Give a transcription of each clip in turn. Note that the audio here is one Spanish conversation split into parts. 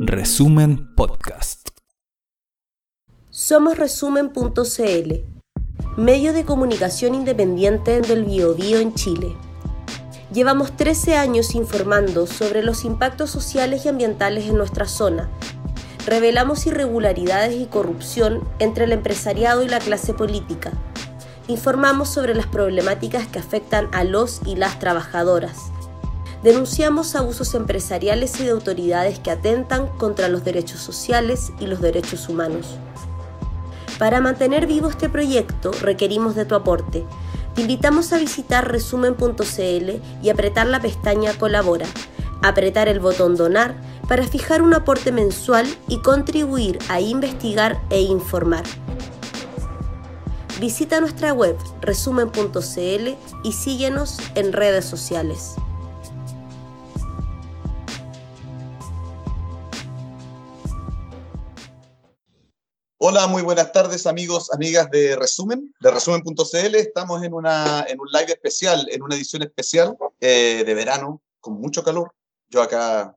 Resumen Podcast. Somos resumen.cl, medio de comunicación independiente del Biobío en Chile. Llevamos 13 años informando sobre los impactos sociales y ambientales en nuestra zona. Revelamos irregularidades y corrupción entre el empresariado y la clase política. Informamos sobre las problemáticas que afectan a los y las trabajadoras. Denunciamos abusos empresariales y de autoridades que atentan contra los derechos sociales y los derechos humanos. Para mantener vivo este proyecto requerimos de tu aporte. Te invitamos a visitar resumen.cl y apretar la pestaña Colabora, apretar el botón Donar para fijar un aporte mensual y contribuir a investigar e informar. Visita nuestra web resumen.cl y síguenos en redes sociales. Hola, muy buenas tardes amigos, amigas de Resumen, de resumen.cl. Estamos en, una, en un live especial, en una edición especial eh, de verano, con mucho calor. Yo acá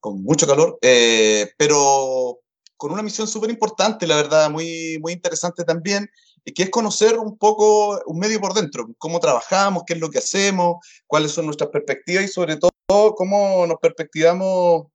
con mucho calor, eh, pero con una misión súper importante, la verdad, muy, muy interesante también, y que es conocer un poco un medio por dentro, cómo trabajamos, qué es lo que hacemos, cuáles son nuestras perspectivas y sobre todo cómo nos perspectivamos,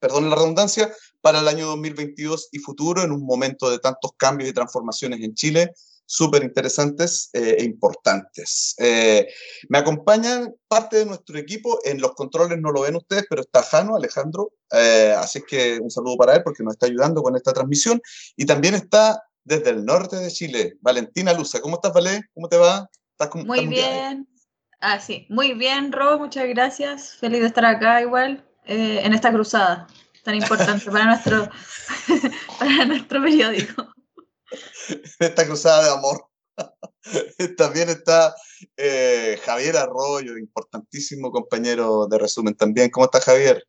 perdón la redundancia, para el año 2022 y futuro en un momento de tantos cambios y transformaciones en Chile súper interesantes eh, e importantes. Eh, me acompañan parte de nuestro equipo, en los controles no lo ven ustedes, pero está Jano, Alejandro, eh, así que un saludo para él porque nos está ayudando con esta transmisión. Y también está desde el norte de Chile, Valentina Luza. ¿Cómo estás, Vale? ¿Cómo te va? ¿Estás muy bien. Ah, sí, muy bien, Ro, muchas gracias. Feliz de estar acá igual en esta cruzada tan importante para nuestro, para nuestro periódico. Esta cruzada de amor. También está eh, Javier Arroyo, importantísimo compañero de resumen también. ¿Cómo está Javier?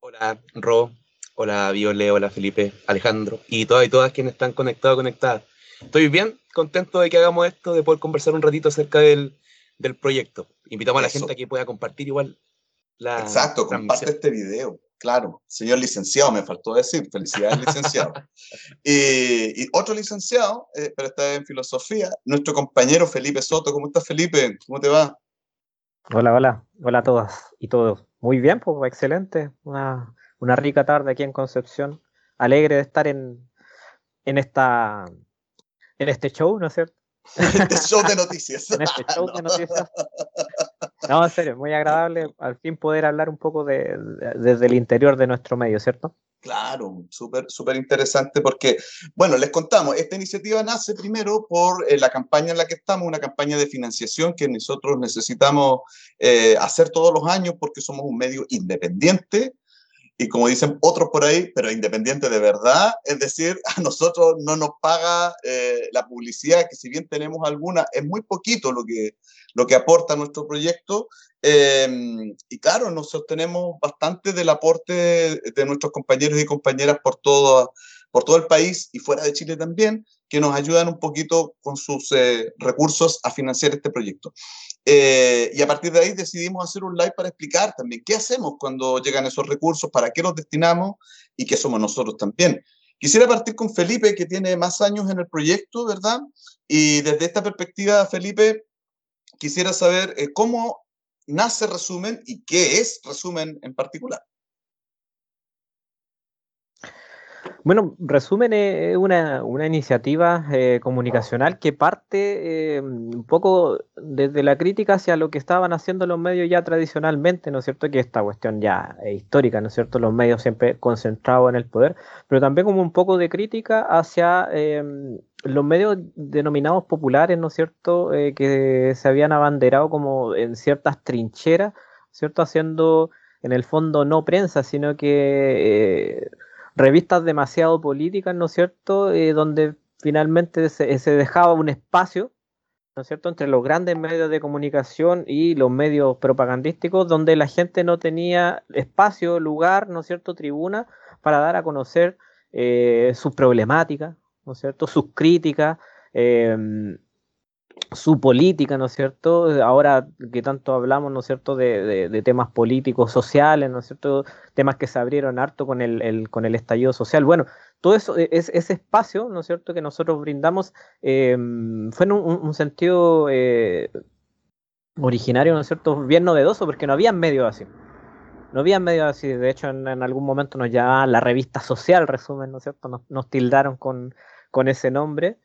Hola, Ro. Hola, Viole. Hola, Felipe, Alejandro. Y todas y todas quienes están conectados, conectadas. Estoy bien contento de que hagamos esto, de poder conversar un ratito acerca del, del proyecto. Invitamos a la gente a que pueda compartir igual la. Exacto, comparte este video. Claro, señor licenciado, me faltó decir, felicidades licenciado. y, otro licenciado, eh, pero vez en filosofía, nuestro compañero Felipe Soto. ¿Cómo estás, Felipe? ¿Cómo te va? Hola, hola, hola a todas y todos. Muy bien, pues excelente. Una, una rica tarde aquí en Concepción. Alegre de estar en, en, esta, en este show, ¿no es cierto? este show de noticias. en este show de noticias. No, en serio, muy agradable al fin poder hablar un poco de, desde el interior de nuestro medio, ¿cierto? Claro, súper súper interesante porque, bueno, les contamos, esta iniciativa nace primero por eh, la campaña en la que estamos, una campaña de financiación que nosotros necesitamos eh, hacer todos los años porque somos un medio independiente, y como dicen otros por ahí, pero independiente de verdad, es decir, a nosotros no nos paga eh, la publicidad, que si bien tenemos alguna, es muy poquito lo que, lo que aporta nuestro proyecto. Em, y claro, nos sostenemos bastante del aporte de nuestros compañeros y compañeras por todo, por todo el país y fuera de Chile también, que nos ayudan un poquito con sus eh, recursos a financiar este proyecto. Eh, y a partir de ahí decidimos hacer un live para explicar también qué hacemos cuando llegan esos recursos, para qué los destinamos y qué somos nosotros también. Quisiera partir con Felipe, que tiene más años en el proyecto, ¿verdad? Y desde esta perspectiva, Felipe, quisiera saber eh, cómo nace Resumen y qué es Resumen en particular. Bueno, resumen es una, iniciativa eh, comunicacional que parte eh, un poco desde la crítica hacia lo que estaban haciendo los medios ya tradicionalmente, ¿no es cierto? Que esta cuestión ya es histórica, ¿no es cierto? Los medios siempre concentrados en el poder, pero también como un poco de crítica hacia eh, los medios denominados populares, ¿no es cierto? que se habían abanderado como en ciertas trincheras, ¿cierto? Haciendo en el fondo no prensa, sino que revistas demasiado políticas, ¿no es cierto?, eh, donde finalmente se, dejaba un espacio, ¿no es cierto?, entre los grandes medios de comunicación y los medios propagandísticos, donde la gente no tenía espacio, lugar, ¿no es cierto?, tribuna para dar a conocer eh, sus problemáticas, ¿no es cierto?, sus críticas, em, su política, ¿no es cierto? Ahora que tanto hablamos, ¿no cierto?, de, temas políticos, sociales, ¿no es cierto?, temas que se abrieron harto con el, con el estallido social. Bueno, todo eso, e, es, ese espacio, ¿no es cierto?, que nosotros brindamos em, fue en un, sentido eh, originario, ¿no es cierto?, bien novedoso, porque no había medios así. No había medios así, de hecho en, algún momento nos llamaban la revista social, resumen, ¿no es cierto? Nos, tildaron con, con, ese nombre.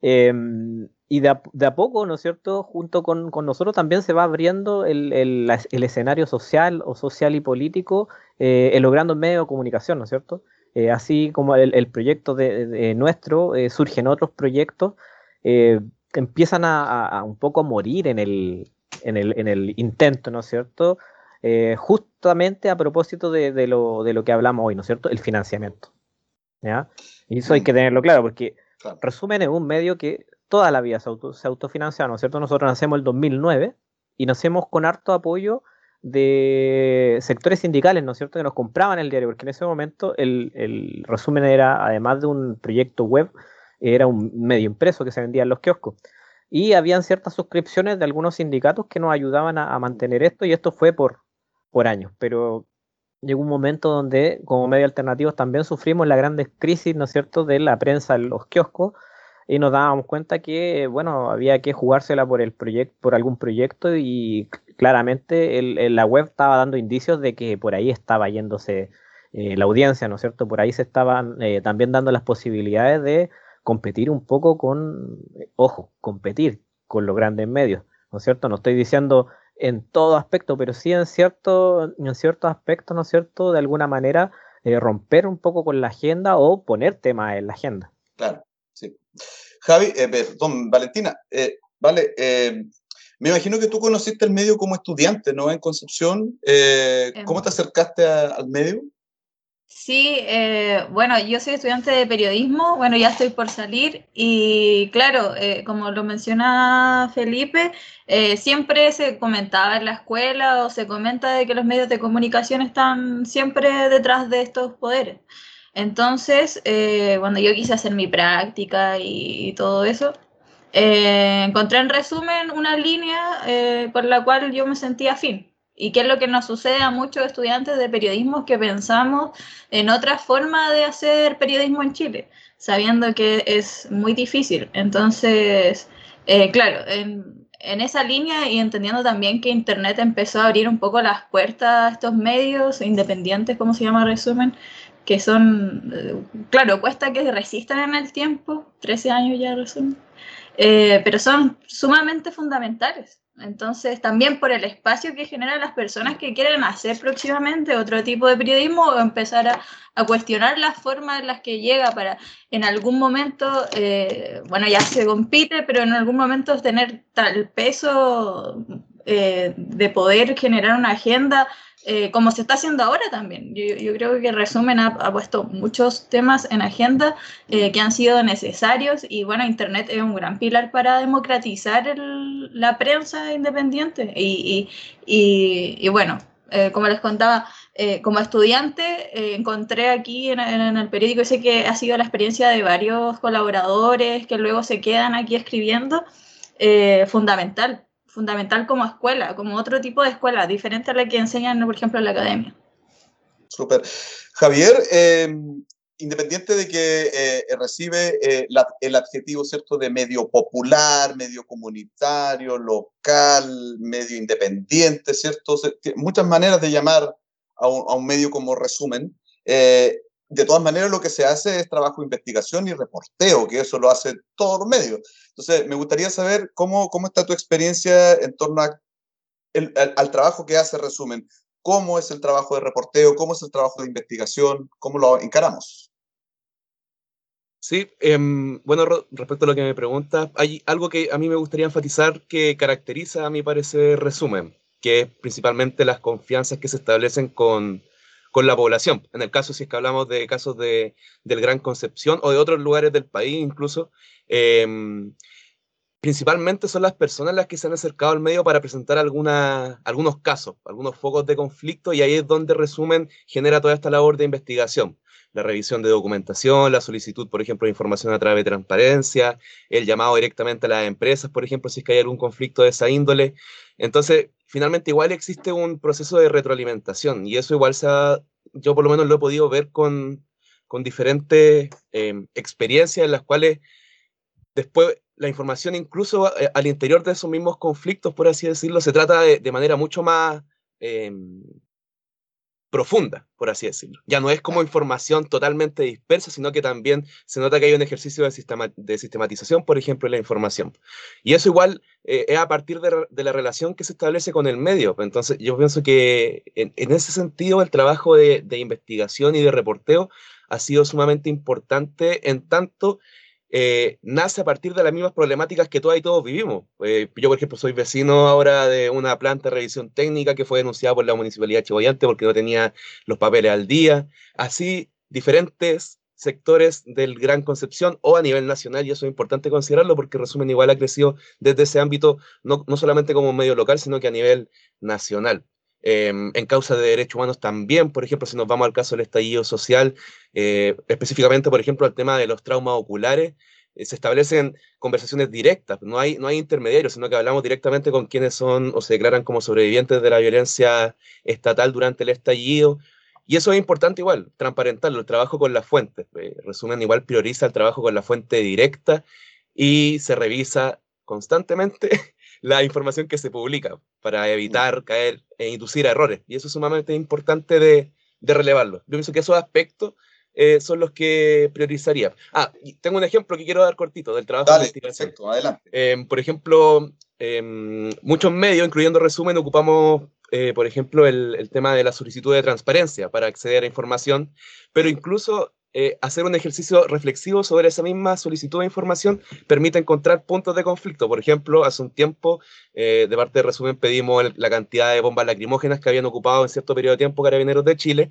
Em, y de a, poco, ¿no es cierto? Junto con, nosotros también se va abriendo el, escenario social o social y político, eh, logrando medios de comunicación, ¿no es cierto? Eh, así como el, proyecto de, nuestro, eh, surgen otros proyectos que empiezan a, un poco a morir en el, en el, en el intento, ¿no es cierto? justamente a propósito de, lo, de lo que hablamos hoy, ¿no es cierto? El financiamiento. ¿Ya? Y eso hay mm. que tenerlo claro, porque resumen es un medio que toda la vida se, auto, se autofinancia, ¿no es cierto? Nosotros nacemos el 2009 y nacemos con harto apoyo de sectores sindicales, ¿no es cierto?, que nos compraban el diario, porque en ese momento el, resumen era, además de un proyecto web, era un medio impreso que se vendía en los kioscos. Y habían ciertas suscripciones de algunos sindicatos que nos ayudaban a, mantener esto, y esto fue por, por años. Pero llegó un momento donde, como medio alternativos, también sufrimos la gran crisis, ¿no es cierto?, de la prensa en los kioscos, y nos dábamos cuenta que, bueno, había que jugársela por el proyecto, por algún proyecto y claramente la web estaba dando indicios de que por ahí estaba yéndose eh, la audiencia, ¿no es cierto? Por ahí se estaban eh, también dando las posibilidades de competir un poco con, ojo, competir con los grandes medios, ¿no es cierto? No estoy diciendo en todo aspecto, pero sí en cierto, en ciertos aspectos, ¿no es cierto? De alguna manera eh, romper un poco con la agenda o poner temas en la agenda. Claro, sí. Javi, eh, perdón, Valentina, eh, vale, eh, me imagino que tú conociste el medio como estudiante, ¿no? En Concepción, em. ¿cómo te acercaste al medio? Sí, bueno, yo soy estudiante de periodismo, bueno, ya estoy por salir y claro, como lo menciona Felipe, siempre se comentaba en la escuela o se comenta de que los medios de comunicación están siempre detrás de estos poderes. Entonces, eh, cuando yo quise hacer mi práctica y, todo eso, eh, encontré en resumen una línea eh, por la cual yo me sentía afín. Y qué es lo que nos sucede a muchos estudiantes de periodismo que pensamos en otra forma de hacer periodismo en Chile, sabiendo que es muy difícil. Entonces, claro, en, en esa línea y entendiendo también que Internet empezó a abrir un poco las puertas a estos medios independientes, como se llama resumen, que son, eh, claro, cuesta que resistan en el tiempo, 13 años ya resumen, eh, pero son sumamente fundamentales. Entonces, también por el espacio que generan las personas que quieren hacer próximamente otro tipo de periodismo o empezar a, cuestionar las formas en las que llega para en algún momento, eh, bueno, ya se compite, pero en algún momento tener tal peso de poder generar una agenda eh, como se está haciendo ahora también. Yo, creo que Resumen ha, puesto muchos temas en agenda eh, que han sido necesarios y bueno, Internet es un gran pilar para democratizar la prensa independiente y, y, bueno, eh, como les contaba, como estudiante encontré aquí en, en, el periódico, sé que ha sido la experiencia de varios colaboradores que luego se quedan aquí escribiendo, fundamental fundamental como escuela, como otro tipo de escuela, diferente a la que enseñan, por ejemplo, en la academia. Súper. Javier, eh, independiente de que eh, recibe eh, el adjetivo cierto de medio popular, medio comunitario, local, medio independiente, ¿cierto? Muchas maneras de llamar a un, a un medio como resumen de todas maneras lo que se hace es trabajo de investigación y reporteo, que eso lo hace todos los medios. Entonces, me gustaría saber cómo, cómo está tu experiencia en torno al, trabajo que hace Resumen. ¿Cómo es el trabajo de reporteo? ¿Cómo es el trabajo de investigación? ¿Cómo lo encaramos? Sí, em, bueno, respecto a lo que me preguntas, hay algo que a mí me gustaría enfatizar que caracteriza, a mi parecer, Resumen, que es principalmente las confianzas que se establecen con con la población. En el caso, si es que hablamos de casos de, del Gran Concepción o de otros lugares del país incluso, em, principalmente son las personas las que se han acercado al medio para presentar alguna, algunos casos, algunos focos de conflicto, y ahí es donde resumen genera toda esta labor de investigación. La revisión de documentación, la solicitud, por ejemplo, de información a través de transparencia, el llamado directamente a las empresas, por ejemplo, si es que hay algún conflicto de esa índole. Entonces, finalmente igual existe un proceso de retroalimentación y eso igual se ha, yo por lo menos lo he podido ver con, con diferentes eh, experiencias en las cuales después la información incluso eh, al interior de esos mismos conflictos, por así decirlo, se trata de, manera mucho más em, profunda, por así decirlo. Ya no es como información totalmente dispersa, sino que también se nota que hay un ejercicio de, de sistematización, por ejemplo, en la información. Y eso igual eh, es a partir de, la relación que se establece con el medio. Entonces, yo pienso que en, ese sentido el trabajo de, de investigación y de reporteo ha sido sumamente importante en tanto eh, nace a partir de las mismas problemáticas que todas y todos vivimos. Eh, yo, por ejemplo, soy vecino ahora de una planta de revisión técnica que fue denunciada por la Municipalidad de Chihuayante porque no tenía los papeles al día. Así, diferentes sectores del Gran Concepción o a nivel nacional, y eso es importante considerarlo porque Resumen igual ha crecido desde ese ámbito, no, no solamente como medio local, sino que a nivel nacional. Em, en causa de derechos humanos también, por ejemplo, si nos vamos al caso del estallido social, eh, específicamente, por ejemplo, al tema de los traumas oculares, eh, se establecen conversaciones directas, no hay, no hay intermediarios, sino que hablamos directamente con quienes son o se declaran como sobrevivientes de la violencia estatal durante el estallido. Y eso es importante igual, transparentarlo, el trabajo con la fuente. Eh, resumen, igual prioriza el trabajo con la fuente directa y se revisa constantemente la información que se publica para evitar caer e inducir errores. Y eso es sumamente importante de, relevarlo. Yo pienso que esos aspectos eh, son los que priorizaría. Ah, tengo un ejemplo que quiero dar cortito del trabajo de investigación. Perfecto, adelante. Em, por ejemplo, em, muchos medios, incluyendo resumen, ocupamos, eh, por ejemplo, el, el, tema de la solicitud de transparencia para acceder a información, pero incluso eh, hacer un ejercicio reflexivo sobre esa misma solicitud de información permite encontrar puntos de conflicto. Por ejemplo, hace un tiempo, eh, de parte de resumen, pedimos la cantidad de bombas lacrimógenas que habían ocupado en cierto periodo de tiempo carabineros de Chile,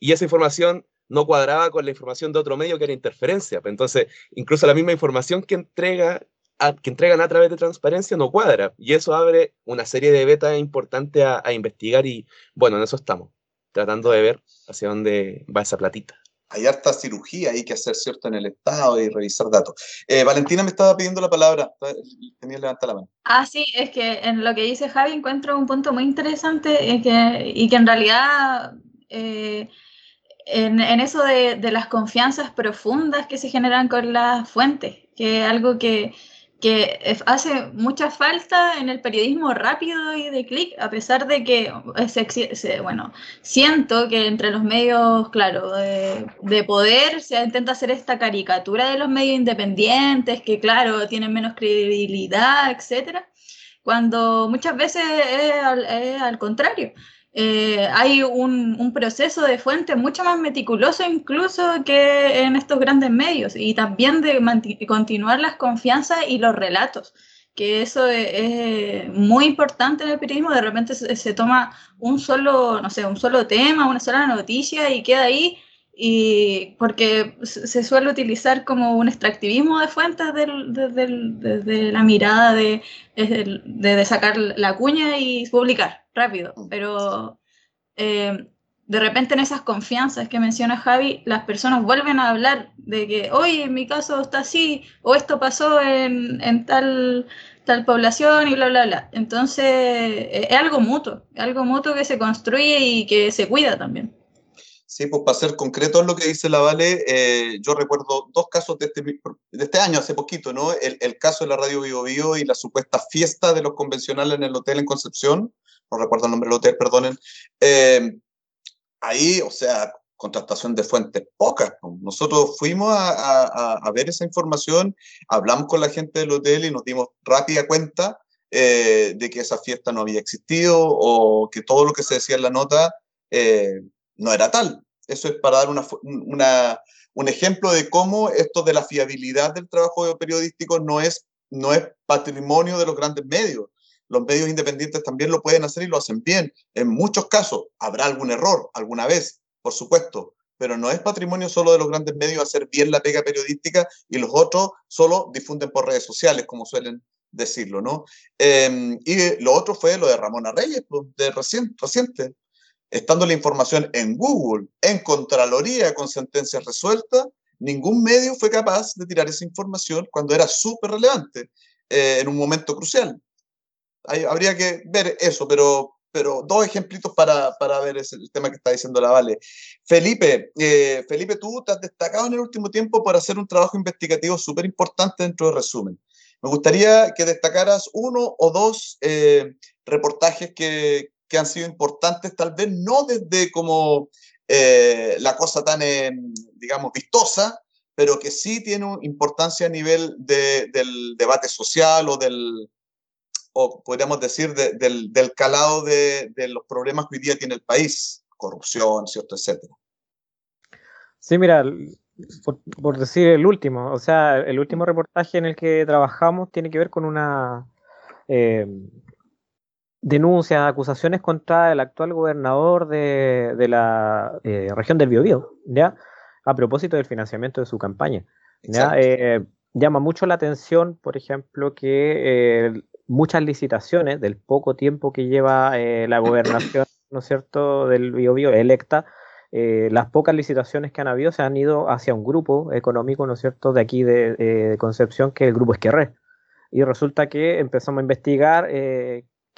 y esa información no cuadraba con la información de otro medio que era interferencia. Entonces, incluso la misma información que, entrega que entregan a través de transparencia no cuadra, y eso abre una serie de betas importantes a, a investigar, y bueno, en eso estamos, tratando de ver hacia dónde va esa platita hay harta cirugía hay que hacer, ¿cierto?, en el Estado y revisar datos. Eh, Valentina me estaba pidiendo la palabra, tenía levantar la mano. Ah, sí, es que en lo que dice Javi encuentro un punto muy interesante y que, y que en realidad eh, en, en, eso de, de, las confianzas profundas que se generan con las fuentes, que es algo que que hace mucha falta en el periodismo rápido y de clic, a pesar de que, se, bueno, siento que entre los medios, claro, de, de, poder se intenta hacer esta caricatura de los medios independientes, que claro, tienen menos credibilidad, etcétera, cuando muchas veces es al contrario. Eh, hay un, proceso de fuente mucho más meticuloso incluso que en estos grandes medios y también de continuar las confianzas y los relatos, que eso es, muy importante en el periodismo, de repente se, toma un solo, no sé, un solo tema, una sola noticia y queda ahí y porque se suele utilizar como un extractivismo de fuentes desde la mirada de, sacar la cuña y publicar rápido, pero eh, de repente en esas confianzas que menciona Javi, las personas vuelven a hablar de que, oye, en mi caso está así, o esto pasó en, tal, población y bla, bla, bla. Entonces, eh, es algo mutuo, algo mutuo que se construye y que se cuida también. Sí, pues para ser concreto en lo que dice la Vale, eh, yo recuerdo dos casos de este, de este año, hace poquito, ¿no? El, el, caso de la radio Bio, Bio y la supuesta fiesta de los convencionales en el hotel en Concepción, no recuerdo el nombre del hotel, perdonen. Eh, ahí, o sea, contratación de fuentes pocas. Nosotros fuimos a, a, a, ver esa información, hablamos con la gente del hotel y nos dimos rápida cuenta eh, de que esa fiesta no había existido o que todo lo que se decía en la nota no era tal. Eso es para dar una, una, un ejemplo de cómo esto de la fiabilidad del trabajo periodístico no es, no es patrimonio de los grandes medios. Los medios independientes también lo pueden hacer y lo hacen bien. En muchos casos habrá algún error alguna vez, por supuesto, pero no es patrimonio solo de los grandes medios hacer bien la pega periodística y los otros solo difunden por redes sociales, como suelen decirlo, ¿no? Em, y lo otro fue lo de Ramona Reyes, pues, de reciente, estando la información en Google, en Contraloría, con sentencias resueltas, ningún medio fue capaz de tirar esa información cuando era súper relevante, eh, en un momento crucial. habría que ver eso, pero, pero dos ejemplitos para, para ver ese, el tema que está diciendo la Vale. Felipe, eh, Felipe, tú te has destacado en el último tiempo por hacer un trabajo investigativo súper importante dentro de Resumen. Me gustaría que destacaras uno o dos eh, reportajes que, que han sido importantes, tal vez no desde como eh, la cosa tan, eh, digamos, vistosa, pero que sí tiene importancia a nivel del debate social o del, o podríamos decir, del, del, calado de, los problemas que hoy día tiene el país, corrupción, ¿cierto?, etcétera. Sí, mira, por, decir el último, o sea, el último reportaje en el que trabajamos tiene que ver con una eh, denuncias, acusaciones contra el actual gobernador de, la eh, región del Biobío, ¿ya? A propósito del financiamiento de su campaña. Eh, llama mucho la atención, por ejemplo, que eh, muchas licitaciones del poco tiempo que lleva la gobernación, ¿no es cierto?, del Biobío electa, las pocas licitaciones que han habido se han ido hacia un grupo económico, ¿no es cierto?, de aquí de, Concepción, que es el Grupo Esquerré. Y resulta que empezamos a investigar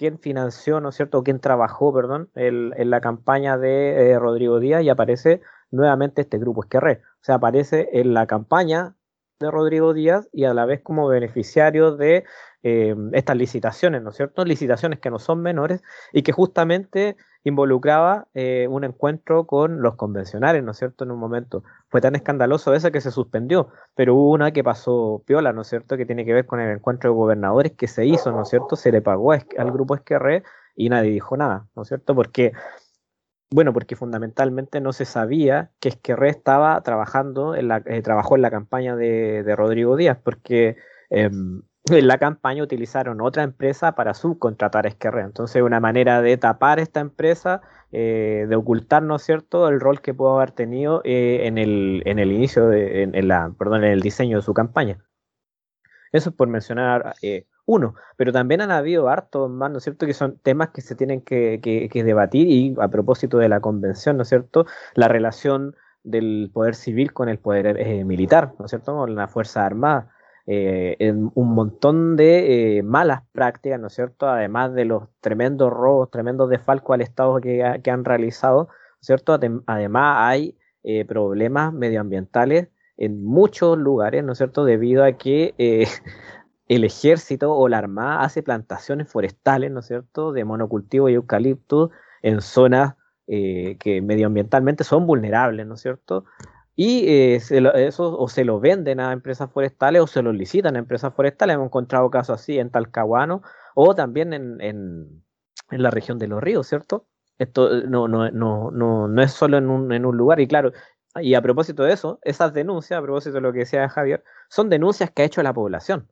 quién financió, ¿no es cierto?, quién trabajó, perdón, en la campaña de eh, Rodrigo Díaz y aparece nuevamente este grupo Esquerré. O sea, aparece en la campaña de Rodrigo Díaz y a la vez como beneficiario de eh, estas licitaciones, ¿no es cierto? Licitaciones que no son menores y que justamente involucraba eh, un encuentro con los convencionales, ¿no es cierto? En un momento. Fue tan escandaloso eso que se suspendió, pero hubo una que pasó piola, ¿no es cierto? Que tiene que ver con el encuentro de gobernadores que se hizo, ¿no es cierto? Se le pagó al grupo Esquerre y nadie dijo nada, ¿no es cierto? Porque, bueno, porque fundamentalmente no se sabía que Esquerre estaba trabajando, en la, eh, trabajó en la campaña de, Rodrigo Díaz, porque... Em, en la campaña utilizaron otra empresa para subcontratar a Esquerra. Entonces, una manera de tapar esta empresa, eh, de ocultar, ¿no es cierto?, el rol que pudo haber tenido eh, en, el, en el inicio, de, en, la, perdón, en el diseño de su campaña. Eso es por mencionar eh, pero también han habido hartos más, ¿no es cierto?, que son temas que se tienen que, debatir y a propósito de la convención, ¿no es cierto?, la relación del poder civil con el poder militar, ¿no es cierto?, con la Fuerza Armada eh, un montón de eh, malas prácticas, ¿no es cierto? Además de los tremendos robos, tremendos desfalcos al Estado que, han realizado, ¿no es cierto? Además hay eh, problemas medioambientales en muchos lugares, ¿no es cierto? Debido a que el ejército o la armada hace plantaciones forestales, ¿no es cierto? De monocultivo y eucalipto en zonas que medioambientalmente son vulnerables, ¿no es cierto? y eh, eso o se lo venden a empresas forestales o se lo licitan a empresas forestales. Hemos encontrado casos así en Talcahuano o también en, en, la región de los ríos, ¿cierto? Esto eh, no, no, no, no, no es solo en un, en un lugar y claro, y a propósito de eso, esas denuncias, a propósito de lo que decía Javier, son denuncias que ha hecho la población.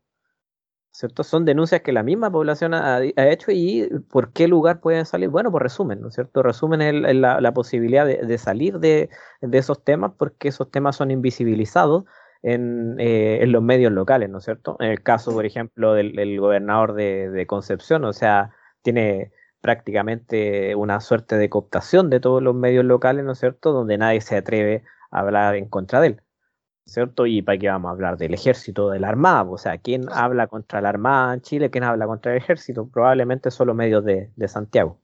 ¿Cierto? Son denuncias que la misma población ha, hecho y por qué lugar pueden salir. Bueno, por resumen, ¿no es cierto? Resumen la, posibilidad de, salir de, esos temas porque esos temas son invisibilizados en, eh, los medios locales, ¿no es cierto? En el caso, por ejemplo, del, gobernador de, Concepción, o sea, tiene prácticamente una suerte de cooptación de todos los medios locales, ¿no es cierto?, donde nadie se atreve a hablar en contra de él. ¿Cierto? Y para qué vamos a hablar del ejército, de la armada, o sea, ¿quién habla contra la armada en Chile? ¿Quién habla contra el ejército? Probablemente solo medios de, de Santiago.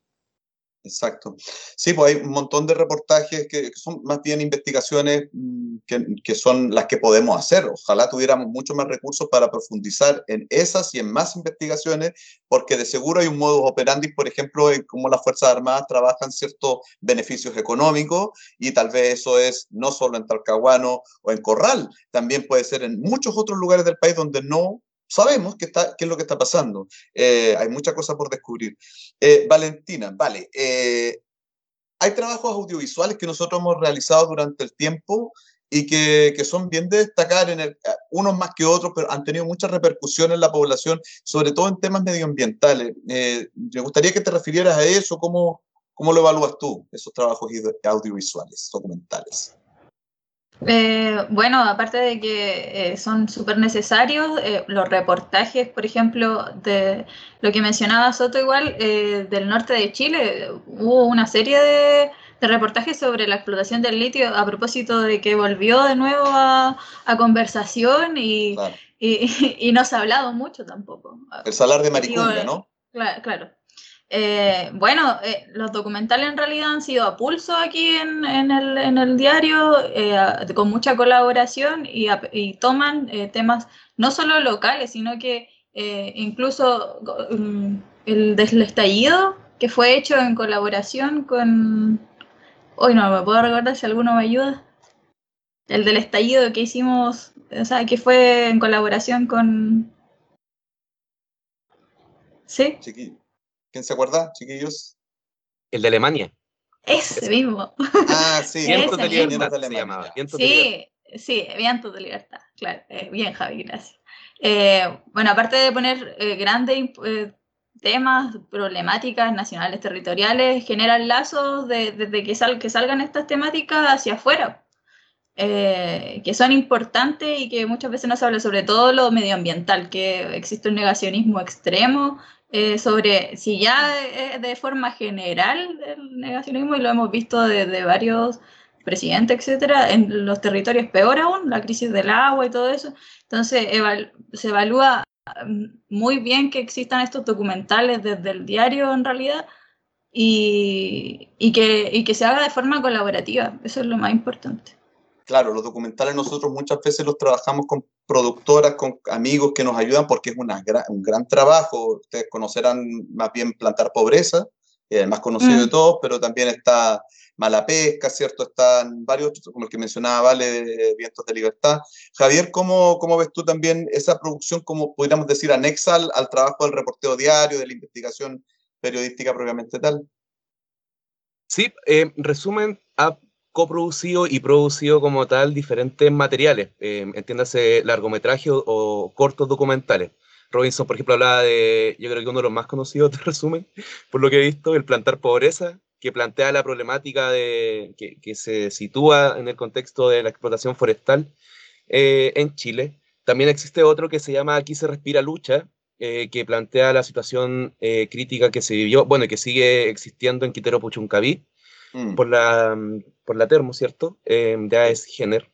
Exacto. Sí, pues hay un montón de reportajes que, son más bien investigaciones mm, que, son las que podemos hacer. Ojalá tuviéramos mucho más recursos para profundizar en esas y en más investigaciones, porque de seguro hay un modus operandi, por ejemplo, en cómo las Fuerzas Armadas trabajan ciertos beneficios económicos y tal vez eso es no solo en Talcahuano o en Corral, también puede ser en muchos otros lugares del país donde no sabemos qué, está, qué es lo que está pasando. Eh, hay muchas cosas por descubrir. Eh, Valentina, vale. Eh, hay trabajos audiovisuales que nosotros hemos realizado durante el tiempo y que, que son bien de destacar, en el, unos más que otros, pero han tenido mucha repercusión en la población, sobre todo en temas medioambientales. me gustaría que te refirieras a eso, ¿cómo, cómo lo evalúas tú, esos trabajos audiovisuales, documentales? Eh, bueno, aparte de que eh, son súper necesarios, eh, los reportajes, por ejemplo, de lo que mencionaba Soto igual, del norte de Chile, hubo una serie de, reportajes sobre la explotación del litio a propósito de que volvió de nuevo a, conversación y, y, no se ha hablado mucho tampoco. El salar de Maricunga, ¿no? Claro, claro. Eh, bueno, eh, los documentales en realidad han sido a pulso aquí en, el, diario, eh, con mucha colaboración y, toman temas no solo locales, sino que incluso mm, el del estallido, que fue hecho en colaboración con... Hoy no me puedo recordar si alguno me ayuda. El del estallido que hicimos, o sea, que fue en colaboración con... ¿Sí? ¿Quién se acuerda, chiquillos? El de Alemania. Ese mismo. Ah, sí. Vientos de libertad se llamaba. sí, sí, vientos de libertad. Claro, eh, bien, Javi, gracias. Eh, bueno, aparte de poner eh, grandes temas, problemáticas nacionales, territoriales, generan lazos desde de, que, sal, que salgan estas temáticas hacia afuera. que son importantes y que muchas veces no se habla sobre todo lo medioambiental, que existe un negacionismo extremo eh, sobre si ya de forma general el negacionismo, y lo hemos visto de, varios presidentes, etcétera, en los territorios peor aún, la crisis del agua y todo eso. Entonces se evalúa mm, muy bien que existan estos documentales desde el diario en realidad y, y, que, y que se haga de forma colaborativa. Eso es lo más importante claro, los documentales nosotros muchas veces los trabajamos con productoras, con amigos que nos ayudan porque es una un gran trabajo. Ustedes conocerán más bien Plantar Pobreza, el más conocido de mm. todos, pero también está Mala Pesca, ¿cierto? Están varios, como el que mencionaba Vale, Vientos de Libertad. Javier, ¿cómo, ¿cómo, ves tú también esa producción, como podríamos decir, anexa al, al trabajo del reporteo diario, de la investigación periodística propiamente tal? Sí, eh, resumen, a coproducido y producido como tal diferentes materiales, eh, entiéndase largometraje o, cortos documentales. Robinson, por ejemplo, hablaba de, yo creo que uno de los más conocidos de resumen, por lo que he visto, el plantar pobreza, que plantea la problemática de, que, se sitúa en el contexto de la explotación forestal eh, en Chile. También existe otro que se llama Aquí se respira lucha, eh, que plantea la situación eh, crítica que se vivió, bueno, que sigue existiendo en Quitero Puchuncaví, Mm. por, la, por la termo, ¿cierto? Eh, de es Jenner.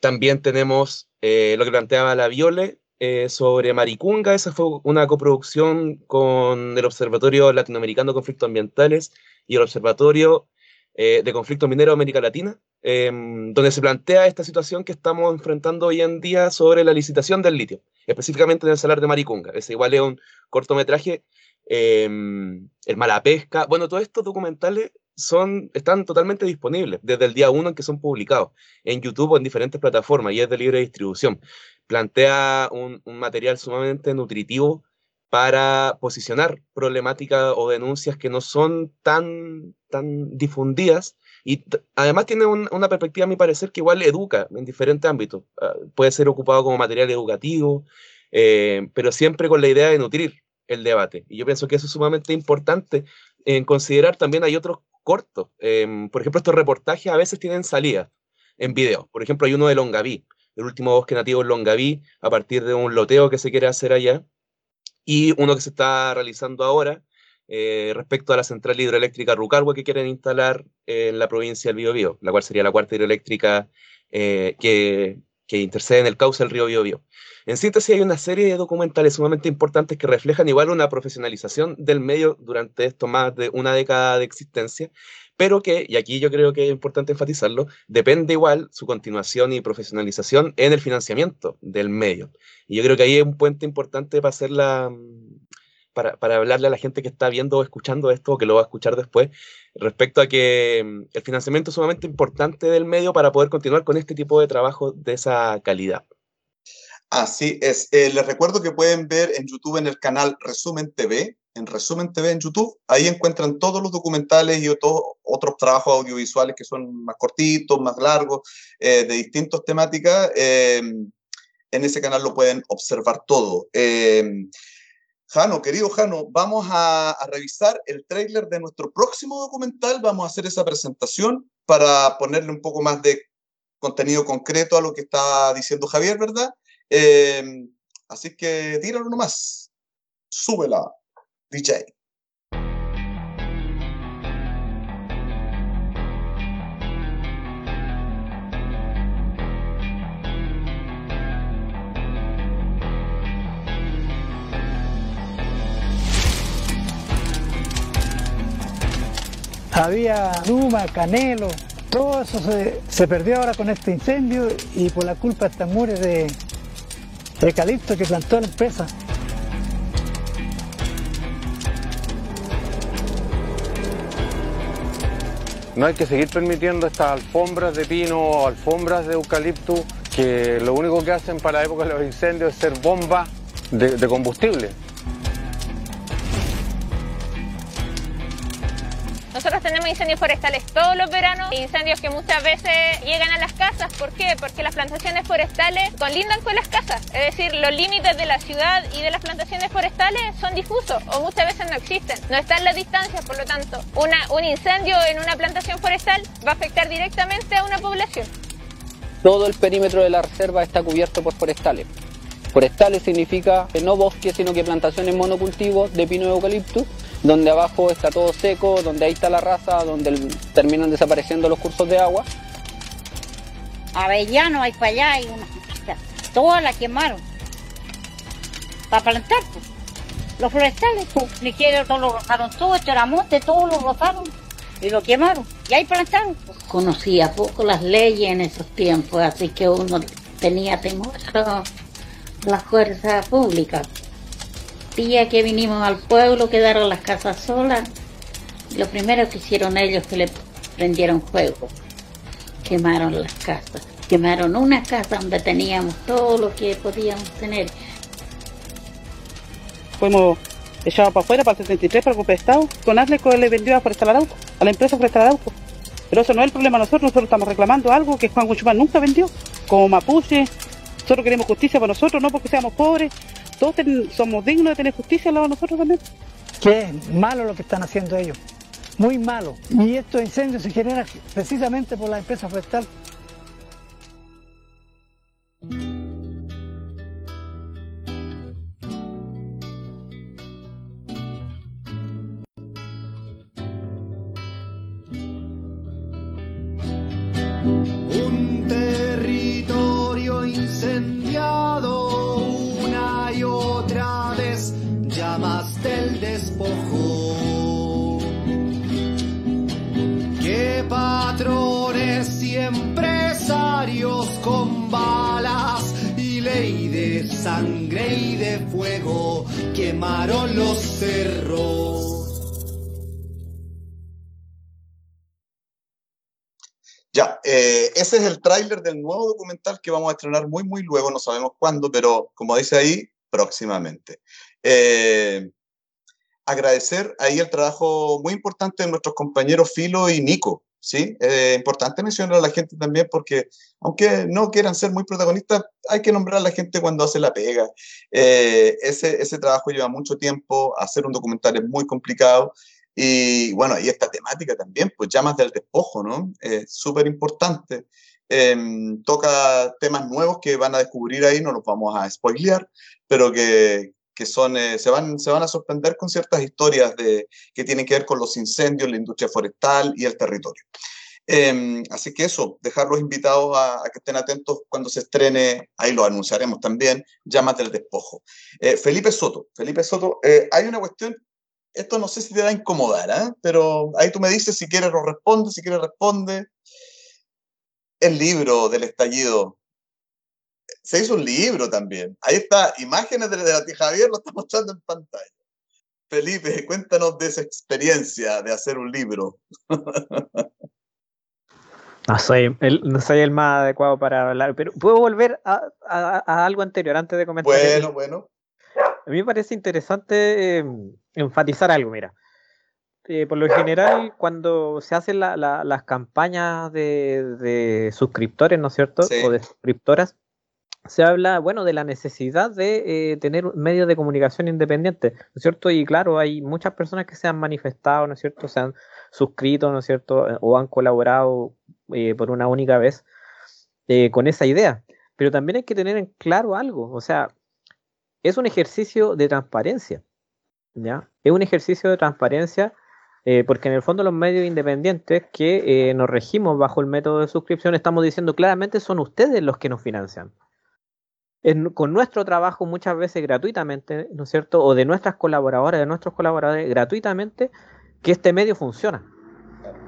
También tenemos eh, lo que planteaba la Viole eh, sobre Maricunga, esa fue una coproducción con el Observatorio Latinoamericano de Conflictos Ambientales y el Observatorio de Conflictos Mineros de América Latina, em, donde se plantea esta situación que estamos enfrentando hoy en día sobre la licitación del litio, específicamente en el salar de Maricunga. Ese igual es un cortometraje, em, el Malapesca, bueno, todos estos documentales son, están totalmente disponibles desde el día uno en que son publicados en YouTube o en diferentes plataformas y es de libre distribución. Plantea un, material sumamente nutritivo para posicionar problemáticas o denuncias que no son tan, tan difundidas y además tiene una perspectiva, a mi parecer, que igual educa en diferentes ámbitos. Ah, puede ser ocupado como material educativo, eh, pero siempre con la idea de nutrir el debate. Y yo pienso que eso es sumamente importante en considerar también hay otros cortos. Em, por ejemplo, estos reportajes a veces tienen salida en video. Por ejemplo, hay uno de Longaví, el último bosque nativo en Longaví, a partir de un loteo que se quiere hacer allá, y uno que se está realizando ahora eh, respecto a la central hidroeléctrica Rucalhua que quieren instalar en la provincia del Biobío, la cual sería la cuarta hidroeléctrica eh, que, que intercede en el cauce del río Biobío. En síntesis, hay una serie de documentales sumamente importantes que reflejan igual una profesionalización del medio durante esto más de una década de existencia, pero que, y aquí yo creo que es importante enfatizarlo, depende igual su continuación y profesionalización en el financiamiento del medio. Y yo creo que ahí es un puente importante para hacer Para, hablarle a la gente que está viendo o escuchando esto o que lo va a escuchar después, respecto a que mm, el financiamiento es sumamente importante del medio para poder continuar con este tipo de trabajo de esa calidad. Así es. Eh, les recuerdo que pueden ver en YouTube en el canal Resumen TV, en Resumen TV en YouTube. Ahí encuentran todos los documentales y otros, otros trabajos audiovisuales que son más cortitos, más largos, eh, de distintas temáticas. Eh, en ese canal lo pueden observar todo. Jano, querido Jano, vamos a, revisar el tráiler de nuestro próximo documental. Vamos a hacer esa presentación para ponerle un poco más de contenido concreto a lo que está diciendo Javier, ¿verdad? Eh, así que tíralo nomás. Súbela, DJ. Había Numa, Canelo, todo eso se, perdió ahora con este incendio y por la culpa de estas mures de eucalipto que plantó la empresa. No hay que seguir permitiendo estas alfombras de pino alfombras de eucalipto que lo único que hacen para la época de los incendios es ser bombas de combustible. Nosotros tenemos incendios forestales todos los veranos, incendios que muchas veces llegan a las casas. ¿Por qué? Porque las plantaciones forestales colindan con las casas. Es decir, los límites de la ciudad y de las plantaciones forestales son difusos o muchas veces no existen. No están las distancias, por lo tanto, un incendio en una plantación forestal va a afectar directamente a una población. Todo el perímetro de la reserva está cubierto por forestales. Forestales significa no bosques, sino que plantaciones monocultivos de pino y eucalipto donde abajo está todo seco, donde ahí está la raza, donde terminan desapareciendo los cursos de agua. Avellano hay para allá, hay una todas las quemaron para plantar. Pues. Los forestales, pues, ni siquiera todos lo rozaron, todo esto era monte, todos lo rozaron y lo quemaron. Y ahí plantaron. Pues. Conocía poco las leyes en esos tiempos, así que uno tenía temor a la fuerza pública día que vinimos al pueblo quedaron las casas solas. Lo primero que hicieron ellos que le prendieron fuego. Quemaron las casas. Quemaron una casa donde teníamos todo lo que podíamos tener. Fuimos echados para afuera, para el 73, para de Estado. Con Asleco le vendió a Forestal Arauco, a la empresa Forestal Arauco. Pero eso no es el problema nosotros, nosotros estamos reclamando algo que Juan Guzmán nunca vendió, como mapuche. Nosotros queremos justicia para nosotros, no porque seamos pobres, todos somos dignos de tener justicia al lado de nosotros también. Que es malo lo que están haciendo ellos, muy malo. Y estos incendios se generan precisamente por la empresa forestal. Un territorio incendiado patrones y empresarios con balas y ley de sangre y de fuego quemaron los cerros. Ya, eh, ese es el tráiler del nuevo documental que vamos a estrenar muy, muy luego, no sabemos cuándo, pero como dice ahí, próximamente. Eh, agradecer ahí el trabajo muy importante de nuestros compañeros Filo y Nico. ¿Sí? Es importante mencionar a la gente también porque, aunque no quieran ser muy protagonistas, hay que nombrar a la gente cuando hace la pega. Eh, ese, ese trabajo lleva mucho tiempo, hacer un documental es muy complicado. Y bueno, y esta temática también, pues llamas del despojo, ¿no? Es súper importante. Em, toca temas nuevos que van a descubrir ahí, no los vamos a spoilear, pero que, que son, eh, se, van, se van a sorprender con ciertas historias de, que tienen que ver con los incendios, la industria forestal y el territorio. Em, así que eso, dejarlos invitados a, que estén atentos cuando se estrene, ahí lo anunciaremos también, Llamas del Despojo. Eh, Felipe Soto, Felipe Soto, eh, hay una cuestión, esto no sé si te va a incomodar, pero ahí tú me dices si quieres lo responde, si quieres responde. El libro del estallido se hizo un libro también. Ahí está, imágenes de, la Javier, lo está mostrando en pantalla. Felipe, cuéntanos de esa experiencia de hacer un libro. No soy, el, no soy el más adecuado para hablar, pero puedo volver a, algo anterior antes de comentar. Bueno, bueno. A mí me parece interesante em, enfatizar algo, mira. Eh, por lo general, cuando se hacen las campañas de, suscriptores, ¿no es cierto? O de suscriptoras, se habla, bueno, de la necesidad de eh, tener medios de comunicación independientes, ¿no es cierto? Y claro, hay muchas personas que se han manifestado, ¿no es cierto? Se han suscrito, ¿no es cierto? O han colaborado eh, por una única vez. eh, con esa idea. Pero también hay que tener en claro algo, o sea, es un ejercicio de transparencia, ¿ya? Es un ejercicio de transparencia porque en el fondo los medios independientes que nos regimos bajo el método de suscripción estamos diciendo claramente son ustedes los que nos financian. Con nuestro trabajo muchas veces gratuitamente, ¿no es cierto? O de nuestras colaboradoras, de nuestros colaboradores gratuitamente, que este medio funciona.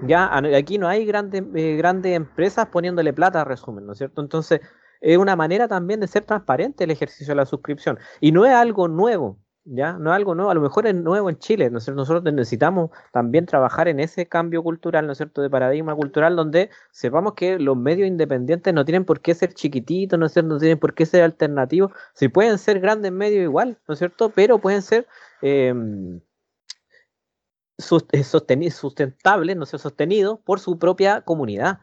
Ya aquí no hay grandes, eh, grandes empresas poniéndole plata a resumen, ¿no es cierto? Entonces es una manera también de ser transparente el ejercicio de la suscripción. Y no es algo nuevo, ¿ya? No es algo nuevo, a lo mejor es nuevo en Chile, ¿no? Nosotros necesitamos también trabajar en ese cambio cultural, ¿no es cierto?, de paradigma cultural, donde sepamos que los medios independientes no tienen por qué ser chiquititos, ¿no es cierto?, no tienen por qué ser alternativos, si pueden ser grandes medios igual, ¿no es cierto?, pero pueden ser... Em, eh, sustentables, no sé, sostenidos por su propia comunidad,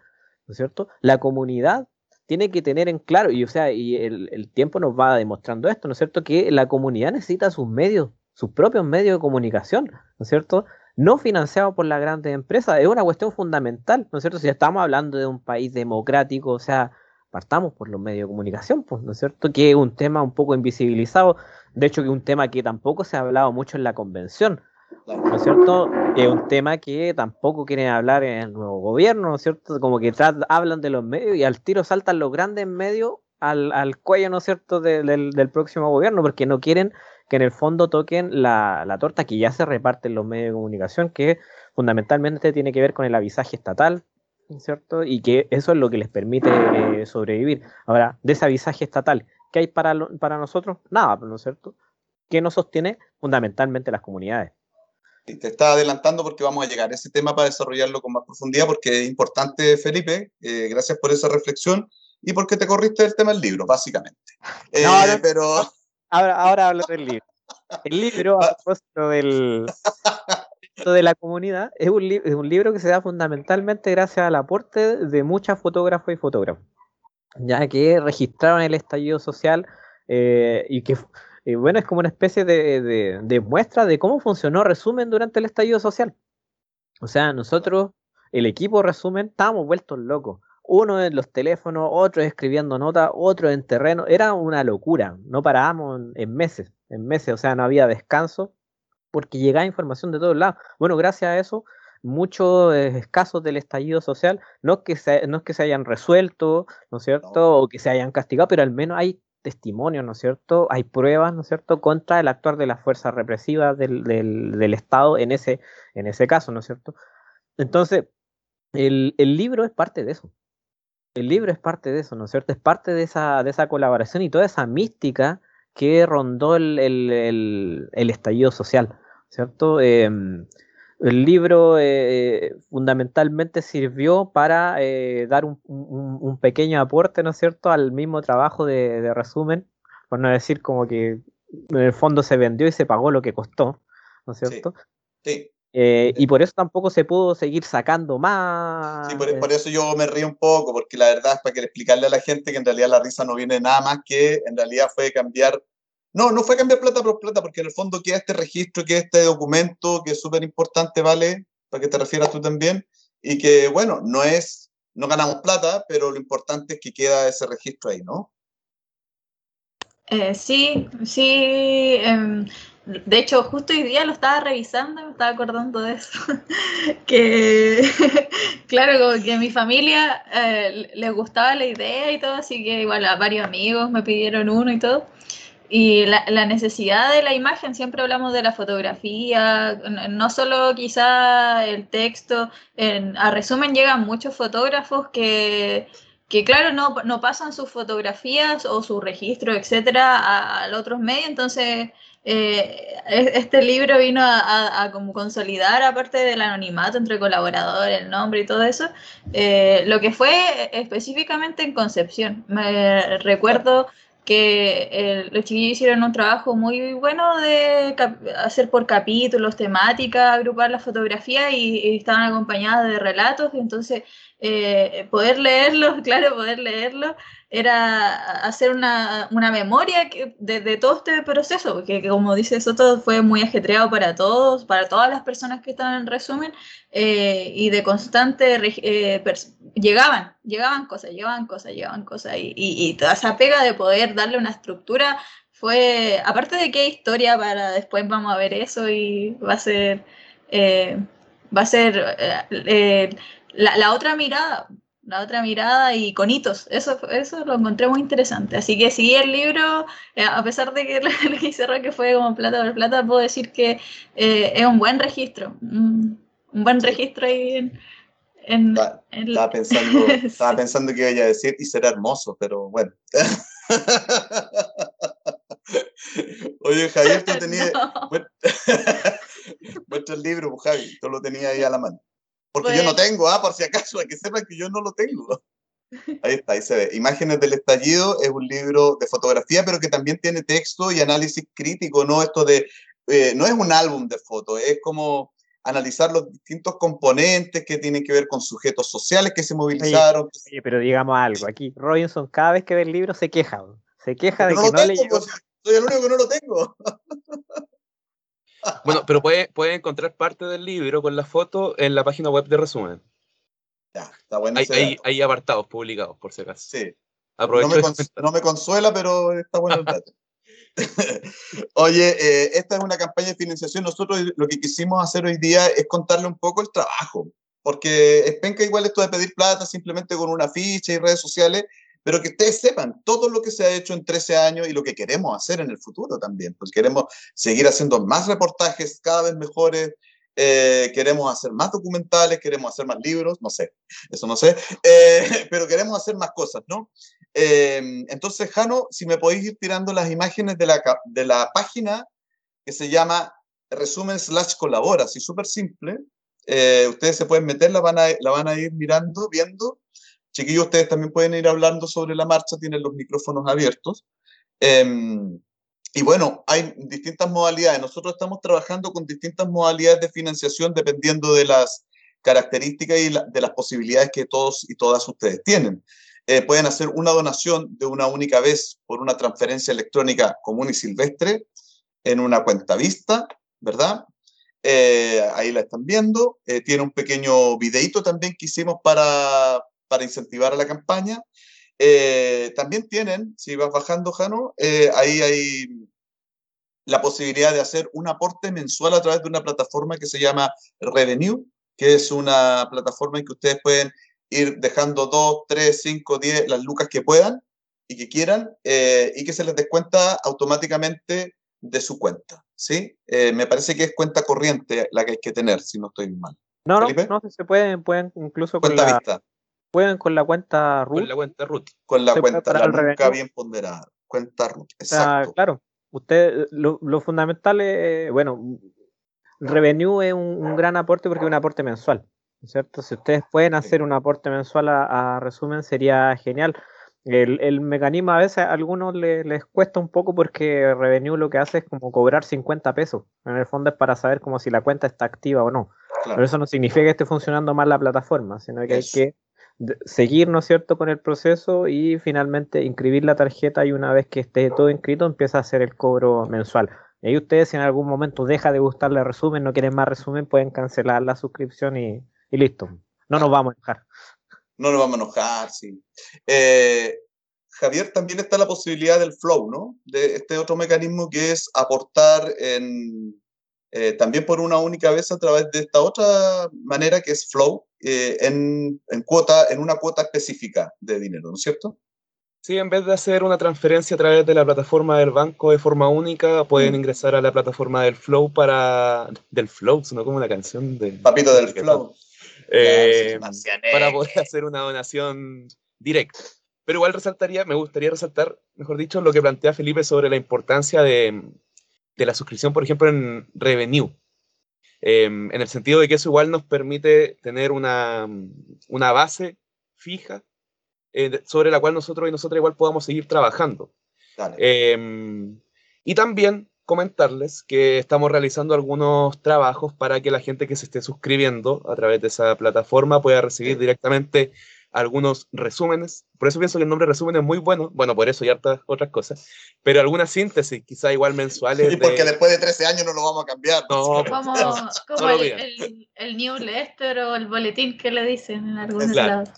¿no es cierto? La comunidad tiene que tener en claro, y o sea, y el, tiempo nos va demostrando esto, ¿no es cierto? Que la comunidad necesita sus medios, sus propios medios de comunicación, ¿no es cierto? No financiados por las grandes empresas, es una cuestión fundamental, ¿no es cierto? Si estamos hablando de un país democrático, o sea, partamos por los medios de comunicación, pues, ¿no es cierto? Que es un tema un poco invisibilizado, de hecho que es un tema que tampoco se ha hablado mucho en la convención, ¿no es cierto? Es un tema que tampoco quieren hablar en el nuevo gobierno, ¿no es cierto? Como que hablan de los medios y al tiro saltan los grandes medios al, al cuello, ¿no es cierto?, del, del, próximo gobierno, porque no quieren que en el fondo toquen la, la torta que ya se reparte en los medios de comunicación, que fundamentalmente tiene que ver con el avisaje estatal, ¿cierto? Y que eso es lo que les permite eh, sobrevivir. Ahora, de ese avisaje estatal, ¿qué hay para, para nosotros? Nada, ¿no es cierto? ¿Qué nos sostiene? Fundamentalmente las comunidades te estaba adelantando porque vamos a llegar a ese tema para desarrollarlo con más profundidad, porque es importante, Felipe. Eh, gracias por esa reflexión y porque te corriste el tema del libro, básicamente. Eh, pero... Ahora, ahora hablo del libro. El libro, a propósito del, de la comunidad, es un, es un libro que se da fundamentalmente gracias al aporte de muchas fotógrafas y fotógrafos, ya que registraron el estallido social eh, y que y bueno, es como una especie de, muestra de cómo funcionó Resumen durante el estallido social. O sea, nosotros, el equipo Resumen, estábamos vueltos locos. Uno en los teléfonos, otro escribiendo notas, otro en terreno. Era una locura. No parábamos en, meses, en meses. O sea, no había descanso porque llegaba información de todos lados. Bueno, gracias a eso, muchos eh, casos del estallido social, no es, que se, no es que se hayan resuelto, ¿no es cierto? O que se hayan castigado, pero al menos hay testimonios, ¿no es cierto? Hay pruebas, ¿no es cierto?, contra el actuar de las fuerzas represivas del, del, Estado en ese, en ese caso, ¿no es cierto? Entonces, el, el, libro es parte de eso. El libro es parte de eso, ¿no es cierto? Es parte de esa, de esa colaboración y toda esa mística que rondó el, el, el estallido social, ¿cierto? Eh, el libro eh, fundamentalmente sirvió para eh, dar un, pequeño aporte, ¿no es cierto?, al mismo trabajo de, resumen, por no decir como que en el fondo se vendió y se pagó lo que costó, ¿no es cierto? Sí. Eh, y por eso tampoco se pudo seguir sacando más. Sí, por, por, eso yo me río un poco, porque la verdad es para que explicarle a la gente que en realidad la risa no viene nada más que en realidad fue cambiar no, no fue cambiar plata por plata, porque en el fondo queda este registro, queda este documento que es súper importante, ¿vale? Para que te refieras tú también. Y que, bueno, no es, no ganamos plata, pero lo importante es que queda ese registro ahí, ¿no? Eh, sí, sí. Em, de hecho, justo hoy día lo estaba revisando me estaba acordando de eso. que, claro, que a mi familia eh, les gustaba la idea y todo, así que igual a varios amigos me pidieron uno y todo. Y la, necesidad de la imagen, siempre hablamos de la fotografía, no solo quizá el texto, a resumen llegan muchos fotógrafos que, que claro, no, no, pasan sus fotografías o su registro, etcétera, a, a otros medios, entonces eh, este libro vino a, a, como consolidar, aparte del anonimato entre colaboradores, el nombre y todo eso, eh, lo que fue específicamente en Concepción. Me recuerdo que eh, los chiquillos hicieron un trabajo muy bueno de hacer por capítulos, temáticas, agrupar la fotografía y, estaban acompañadas de relatos, y entonces eh, poder leerlo, claro, poder leerlo, era hacer una, una memoria de, de, todo este proceso, porque como dice Soto, fue muy ajetreado para todos, para todas las personas que estaban en resumen, eh, y de constante eh, llegaban, llegaban cosas, llegaban cosas, llegaban cosas, y, y, y toda esa pega de poder darle una estructura fue, aparte de qué historia para después vamos a ver eso y va a ser, eh, va a ser eh, eh, la, la, otra mirada, la otra mirada y con hitos, eso, eso lo encontré muy interesante. Así que sí, el libro, a pesar de que le quise que fue como plata por plata, puedo decir que es un buen registro, un, un buen registro ahí en... en, estaba, en estaba pensando, estaba pensando que iba a decir y será hermoso, pero bueno. Oye, Javier, tú tenías. No. Muestra el libro, pues, Javi. Tú lo tenías ahí a la mano. Porque pues... yo no tengo, ah, por si acaso, hay que sepan que yo no lo tengo. Ahí está, ahí se ve. Imágenes del estallido es un libro de fotografía, pero que también tiene texto y análisis crítico, ¿no? Esto de. Eh, no es un álbum de fotos, es como analizar los distintos componentes que tienen que ver con sujetos sociales que se movilizaron. Oye, oye pero digamos algo, aquí Robinson cada vez que ve el libro se queja, se queja pero de que no, no le llegó. Pues, soy el único que no lo tengo. bueno, pero puede, puede encontrar parte del libro con la foto en la página web de resumen. Ya, está bueno. Hay, hay, hay, apartados publicados, por si acaso. Sí. Aprovecho no, me cons no me consuela, pero está bueno el dato. Oye, eh, esta es una campaña de financiación. Nosotros lo que quisimos hacer hoy día es contarle un poco el trabajo, porque es penca igual esto de pedir plata simplemente con una ficha y redes sociales, pero que ustedes sepan todo lo que se ha hecho en 13 años y lo que queremos hacer en el futuro también. Pues queremos seguir haciendo más reportajes cada vez mejores, eh, queremos hacer más documentales, queremos hacer más libros, no sé, eso no sé, eh, pero queremos hacer más cosas, ¿no? Eh, entonces, Jano, si me podéis ir tirando las imágenes de la, de la página que se llama resumen slash colabora, así súper simple. Eh, ustedes se pueden meter, la van, a, la van a ir mirando, viendo. Chiquillos, ustedes también pueden ir hablando sobre la marcha, tienen los micrófonos abiertos. Eh, y bueno, hay distintas modalidades. Nosotros estamos trabajando con distintas modalidades de financiación dependiendo de las características y la, de las posibilidades que todos y todas ustedes tienen. Eh, pueden hacer una donación de una única vez por una transferencia electrónica común y silvestre en una cuenta vista, ¿verdad? Eh, ahí la están viendo. Eh, tiene un pequeño videito también que hicimos para, para incentivar a la campaña. Eh, también tienen, si vas bajando, Jano, eh, ahí hay la posibilidad de hacer un aporte mensual a través de una plataforma que se llama Revenue, que es una plataforma en que ustedes pueden ir dejando 2, 3, 5, 10, las lucas que puedan y que quieran, eh, y que se les descuenta automáticamente de su cuenta. ¿sí? Eh, me parece que es cuenta corriente la que hay que tener, si no estoy mal. No, no, no, se pueden, pueden incluso con cuenta la, vista. Pueden con la cuenta RUT. Con la cuenta RUT. Con la cuenta, la nunca revenue. bien ponderada. Cuenta RUT, O sea, exacto. claro, usted, lo, lo fundamental es, bueno, Revenue es un, un gran aporte porque es un aporte mensual, ¿no es ¿cierto? Si ustedes pueden hacer un aporte mensual a, a resumen sería genial. El, el mecanismo a veces a algunos le- les cuesta un poco porque Revenue lo que hace es como cobrar 50 pesos. En el fondo es para saber como si la cuenta está activa o no. Claro. Pero eso no significa que esté funcionando mal la plataforma, sino que Eso. hay que seguir, ¿no es cierto?, con el proceso y finalmente inscribir la tarjeta y una vez que esté todo inscrito empieza a hacer el cobro mensual. Y ahí ustedes si en algún momento deja de gustarle resumen, no quieren más resumen, pueden cancelar la suscripción y, y listo. No nos vamos a dejar. No nos vamos a enojar, sí. Eh, Javier, también está la posibilidad del flow, ¿no? De este otro mecanismo que es aportar en, eh, también por una única vez a través de esta otra manera que es flow, eh, en, en cuota, en una cuota específica de dinero, ¿no es cierto? Sí, en vez de hacer una transferencia a través de la plataforma del banco de forma única, pueden ingresar a la plataforma del Flow para... Del Flow, no como una canción de... Papito del de- flow. Eh, para poder hacer una donación directa. Pero igual resaltaría, me gustaría resaltar, mejor dicho, lo que plantea Felipe sobre la importancia de, de la suscripción, por ejemplo, en Revenue. Eh, en el sentido de que eso igual nos permite tener una, una base fija eh, sobre la cual nosotros y nosotras igual podamos seguir trabajando. Eh, y también comentarles que estamos realizando algunos trabajos para que la gente que se esté suscribiendo a través de esa plataforma pueda recibir directamente algunos resúmenes. Por eso pienso que el nombre resumen es muy bueno. Bueno, por eso y hartas otras cosas. Pero algunas síntesis, quizá igual mensuales. Y porque después de 13 años no lo vamos a cambiar. No, Como, como el, el, el newsletter o el boletín que le dicen en algunos Claro. lados.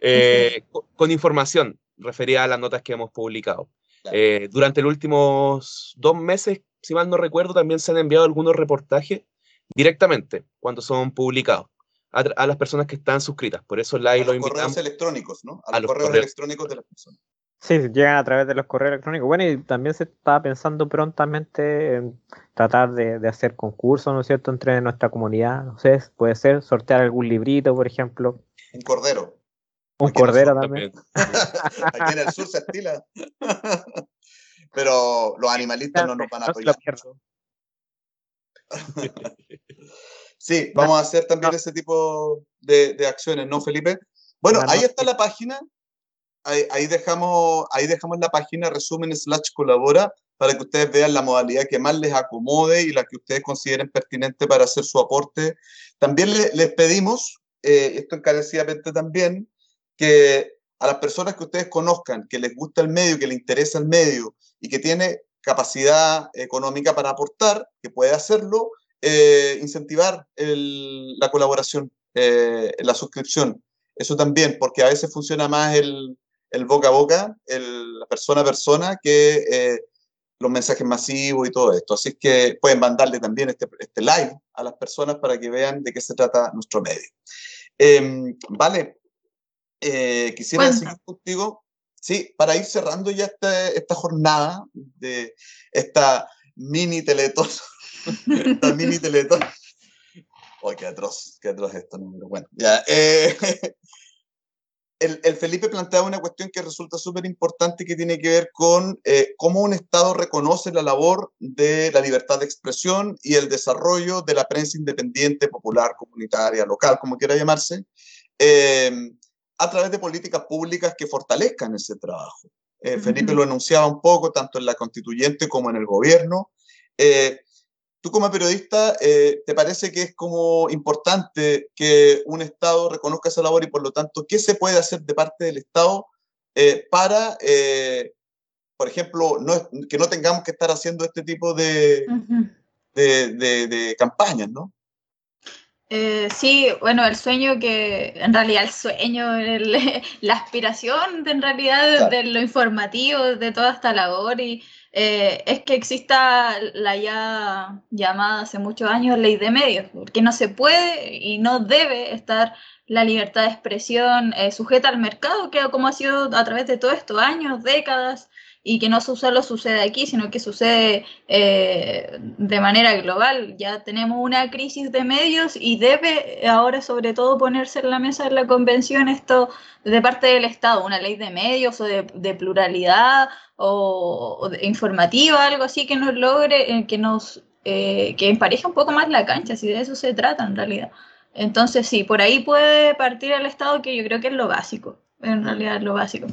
eh, co- con información referida a las notas que hemos publicado. Eh, durante los últimos dos meses, si mal no recuerdo, también se han enviado algunos reportajes directamente cuando son publicados a, las personas que están suscritas. Por eso la A lo los invitamos. correos electrónicos, ¿no? A, a los, los correos correos. electrónicos de las personas. Sí, llegan a través de los correos electrónicos. Bueno, y también se está pensando prontamente en tratar de, de hacer concursos, ¿no es cierto?, entre nuestra comunidad. No sé, puede ser sortear algún librito, por ejemplo. Un cordero. Un Aquí cordero sur también. Aquí en el sur se estila. Pero los animalistas no nos van a apoyar. Sí, vamos a hacer también ese tipo de, de acciones, ¿no, Felipe? Bueno, ahí está la página. Ahí, ahí dejamos, ahí dejamos la página resumen slash colabora para que ustedes vean la modalidad que más les acomode y la que ustedes consideren pertinente para hacer su aporte. También le- les pedimos, eh, esto encarecidamente también, que a las personas que ustedes conozcan, que les gusta el medio, que les interesa el medio y que tiene capacidad económica para aportar, que puede hacerlo, eh, incentivar el- la colaboración, eh, la suscripción. Eso también, porque a veces funciona más el, el boca a boca, el, la persona a persona, que eh, los mensajes masivos y todo esto. Así que pueden mandarle también este, este live a las personas para que vean de qué se trata nuestro medio. Em, vale, eh, quisiera Cuenta. seguir contigo, sí, para ir cerrando ya esta, esta jornada de esta mini teletón, esta mini teletón. Ay, qué atroz, qué atroz esto, no, pero bueno, ya. eh, el, el Felipe planteaba una cuestión que resulta súper importante que tiene que ver con eh, cómo un Estado reconoce la labor de la libertad de expresión y el desarrollo de la prensa independiente, popular, comunitaria, local, como quiera llamarse, eh, a través de políticas públicas que fortalezcan ese trabajo. Eh, Felipe lo enunciaba un poco, tanto en la constituyente como en el gobierno. Eh, Tú como periodista, eh, ¿te parece que es como importante que un Estado reconozca esa labor y por lo tanto, qué se puede hacer de parte del Estado eh, para, eh, por ejemplo, no, que no tengamos que estar haciendo este tipo de, Ujú. de, de- de campañas, ¿no? Eh, sí, bueno, el sueño que, en realidad el sueño, el- la aspiración de, en realidad de, Claro. de lo informativo, de toda esta labor, y eh, es que exista la ya llamada hace muchos años ley de medios, porque no se puede y no debe estar la libertad de expresión eh, sujeta al mercado, que como ha sido a través de todos estos años, décadas, y que no solo sucede aquí, sino que sucede eh, de manera global. Ya tenemos una crisis de medios y debe ahora sobre todo ponerse en la mesa de la convención esto de parte del Estado, una ley de medios o de, pluralidad o, o de informativa, algo así que nos logre, eh, que nos eh, que empareje un poco más la cancha, si de eso se trata en realidad. Entonces sí, por ahí puede partir el Estado que yo creo que es lo básico, en realidad es lo básico.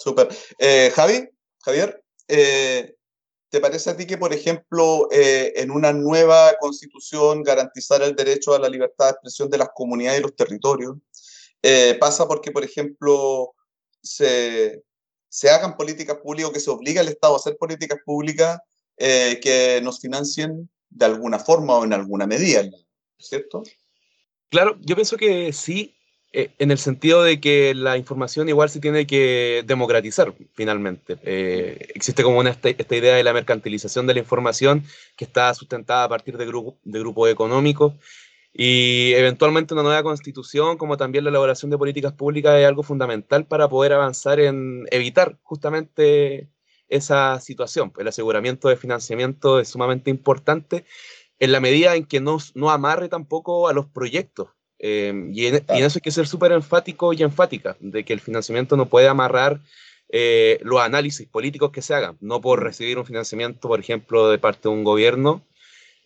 Súper. Eh, Javi, Javier, eh, ¿te parece a ti que, por ejemplo, eh, en una nueva constitución garantizar el derecho a la libertad de expresión de las comunidades y los territorios pasa porque, por ejemplo, se, se hagan políticas públicas, que se obliga al Estado a hacer políticas públicas que nos financien de alguna forma o en alguna medida, ¿cierto? Claro, yo pienso que sí, eh, en el sentido de que la información igual se tiene que democratizar finalmente. Eh, existe como una, esta, esta idea de la mercantilización de la información que está sustentada a partir de, grupo, de grupos económicos y eventualmente una nueva constitución, como también la elaboración de políticas públicas, es algo fundamental para poder avanzar en evitar justamente esa situación. El aseguramiento de financiamiento es sumamente importante en la medida en que no, no amarre tampoco a los proyectos. Eh, y, en, y, en, eso hay que ser súper enfático y enfática, de que el financiamiento no puede amarrar eh, los análisis políticos que se hagan, no por recibir un financiamiento, por ejemplo, de parte de un gobierno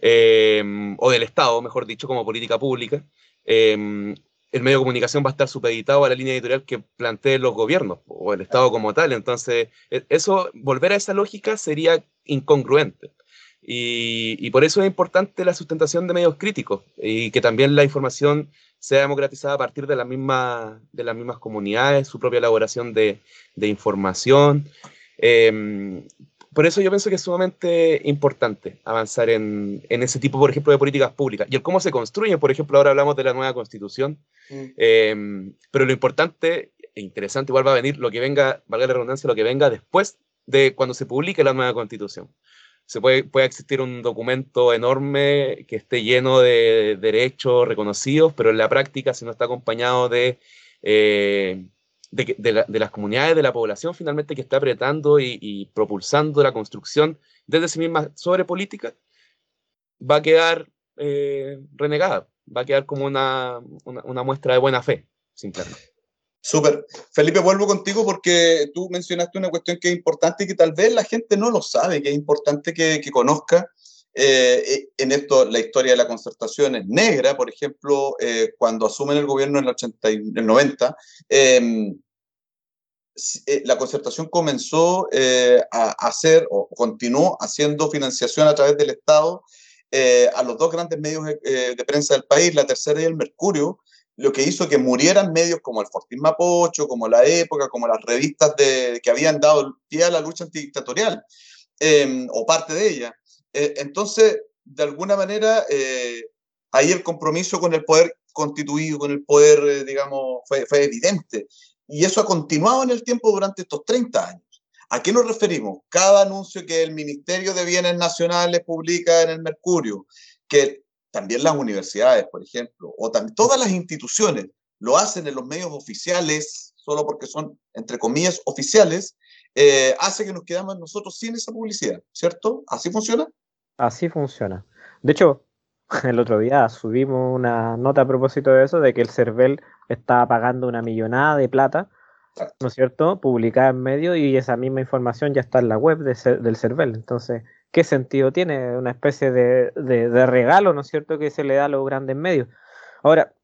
eh, o del Estado, mejor dicho, como política pública. Eh, el medio de comunicación va a estar supeditado a la línea editorial que planteen los gobiernos o el Estado como tal. Entonces, e, eso, volver a esa lógica sería incongruente. Y, por eso es importante la sustentación de medios críticos y que también la información sea democratizada a partir de, la misma, de las mismas comunidades, su propia elaboración de, información. Em, por eso yo pienso que es sumamente importante avanzar en, ese tipo, por ejemplo, de políticas públicas. Y el cómo se construyen, por ejemplo, ahora hablamos de la nueva constitución, mm. em, pero lo importante e interesante igual va a venir lo que venga, valga la redundancia, lo que venga después de cuando se publique la nueva constitución. Se puede, puede existir un documento enorme que esté lleno de derechos reconocidos, pero en la práctica, si no está acompañado de eh, de, las comunidades, de la población finalmente que está apretando y, propulsando la construcción desde sí misma sobre política, va a quedar eh, renegada, va a quedar como una, una, muestra de buena fe, simplemente. Súper. Felipe, vuelvo contigo porque tú mencionaste una cuestión que es importante y que tal vez la gente no lo sabe, que es importante que, que conozca. Eh, en esto, la historia de la concertación es negra, por ejemplo, eh, cuando asumen el gobierno en el, 80 y, el 90, eh, la concertación comenzó eh, a hacer o continuó haciendo financiación a través del Estado eh, a los dos grandes medios de prensa del país, la Tercera y el Mercurio, lo que hizo que murieran medios como el Fortín Mapocho, como La Época, como las revistas de, que habían dado pie a la lucha antidictatorial, em, o parte de ella. entonces, de alguna manera, ahí el compromiso con el poder constituido, con el poder, digamos, fue, fue evidente. Y eso ha continuado en el tiempo durante estos 30 años. ¿A qué nos referimos? Cada anuncio que el Ministerio de Bienes Nacionales publica en el Mercurio, que también las universidades, por ejemplo, o también todas las instituciones lo hacen en los medios oficiales, solo porque son, entre comillas, oficiales, eh, hace que nos quedamos nosotros sin esa publicidad, ¿cierto? ¿Así funciona? Así funciona. De hecho, el otro día subimos una nota a propósito de eso, de que el CERVEL está pagando una millonada de plata, ¿no es cierto?, publicada en medio y esa misma información ya está en la web del CERVEL. Entonces, ¿qué sentido tiene? Una especie de, de, regalo, ¿no es cierto?, que se le da a los grandes medios. Ahora,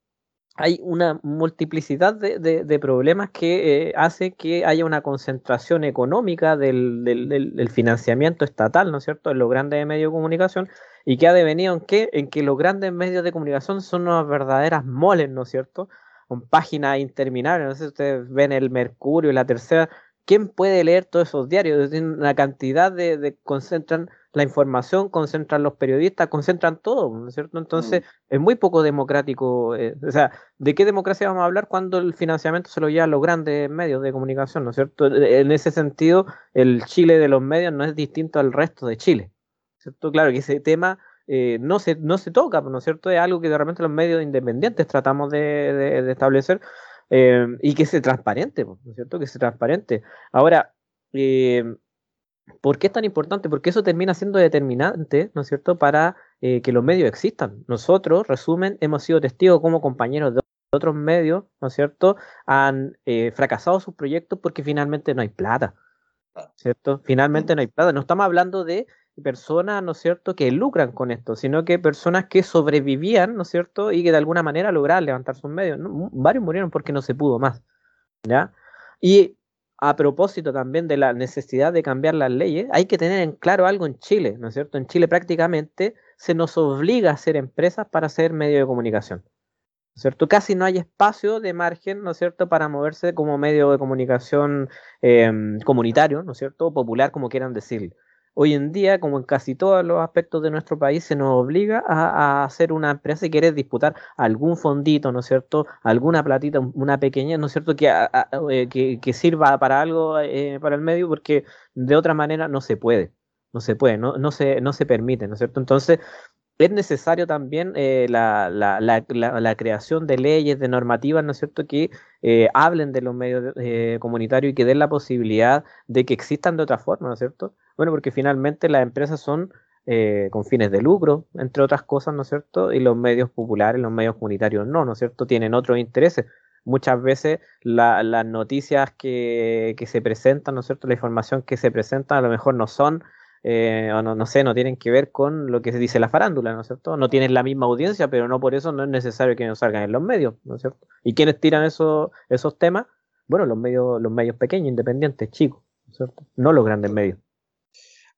hay una multiplicidad de, de problemas que eh, hace que haya una concentración económica del, del, financiamiento estatal, ¿no es cierto?, en los grandes medios de comunicación y que ha devenido en qué? En que los grandes medios de comunicación son unas verdaderas moles, ¿no es cierto? Con páginas interminables, no sé si ustedes ven el Mercurio, la tercera, ¿quién puede leer todos esos diarios? Una cantidad de, concentran la información, concentran los periodistas, concentran todo, ¿no es cierto? Entonces mm. es muy poco democrático. Eh, o sea, ¿de qué democracia vamos a hablar cuando el financiamiento se lo lleva a los grandes medios de comunicación, ¿no es cierto? En ese sentido, el Chile de los medios no es distinto al resto de Chile. ¿cierto? Claro que ese tema eh, no, se, no se toca, ¿no es cierto? Es algo que de repente los medios independientes tratamos de, establecer eh, y que sea transparente, ¿no es cierto? Que sea transparente. Ahora, eh, ¿por qué es tan importante? Porque eso termina siendo determinante, ¿no es cierto?, para que los medios existan. Nosotros, resumen, hemos sido testigos como compañeros de otros medios, ¿no es cierto?, han fracasado sus proyectos porque finalmente no hay plata. ¿Cierto? Finalmente no hay plata. No estamos hablando de personas, ¿no es cierto?, que lucran con esto, sino que personas que sobrevivían, ¿no es cierto?, y que de alguna manera lograron levantar sus medios. Varios murieron porque no se pudo más, ¿ya? Y a propósito también de la necesidad de cambiar las leyes, hay que tener en claro algo en Chile, ¿no es cierto? En Chile prácticamente se nos obliga a ser empresas para ser medio de comunicación. ¿no es cierto? Casi no hay espacio de margen, ¿no es cierto?, para moverse como medio de comunicación em, comunitario, ¿no es cierto?, popular, como quieran decirlo hoy en día, como en casi todos los aspectos de nuestro país, se nos obliga a, hacer una empresa y querer disputar algún fondito, ¿no es cierto? Alguna platita, una pequeña, ¿no es cierto? Que, eh, que, sirva para algo eh, para el medio, porque de otra manera no se puede, no se puede, no, no, se, no se permite, ¿no es cierto? Entonces, es necesario también eh, la, la, la, la, creación de leyes, de normativas, ¿no es cierto?, que hablen de los medios comunitarios y que den la posibilidad de que existan de otra forma, ¿no es cierto? Bueno, porque finalmente las empresas son eh, con fines de lucro, entre otras cosas, ¿no es cierto? Y los medios populares, los medios comunitarios no, ¿no es cierto? Tienen otros intereses. Muchas veces las noticias que, se presentan, ¿no es cierto? La información que se presenta a lo mejor no son eh, o no, no sé, no tienen que ver con lo que se dice la farándula, ¿no es cierto? No tienen la misma audiencia, pero no por eso no es necesario que nos salgan en los medios, ¿no es cierto? ¿Y quiénes tiran esos esos temas? Bueno, los medios, los medios pequeños, independientes, chicos, ¿no es cierto? No los grandes medios.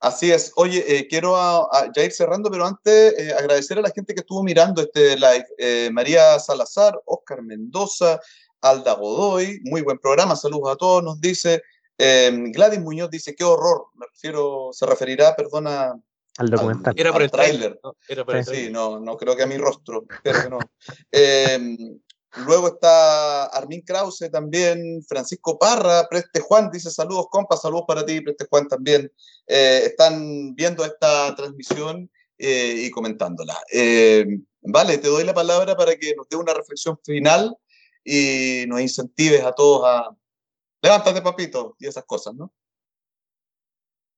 Así es. Oye, eh, quiero a- a- ya ir cerrando, pero antes eh, agradecer a la gente que estuvo mirando este live. María Salazar, Oscar Mendoza, Alda Godoy, muy buen programa, saludos a todos, nos dice. Eh, Gladys Muñoz dice, qué horror, me refiero, se referirá, perdona, Al documental. Era por al el tráiler. ¿no? Era por el Sí, no, no creo que a mi rostro, espero que no. Eh, luego está Armin Krause también, Francisco Parra, Preste Juan dice saludos, compa, saludos para ti, Preste Juan también. Eh, están viendo esta transmisión eh, y comentándola. Eh, vale, te doy la palabra para que nos dé una reflexión final y nos incentives a todos a levántate, papito, y esas cosas, ¿no?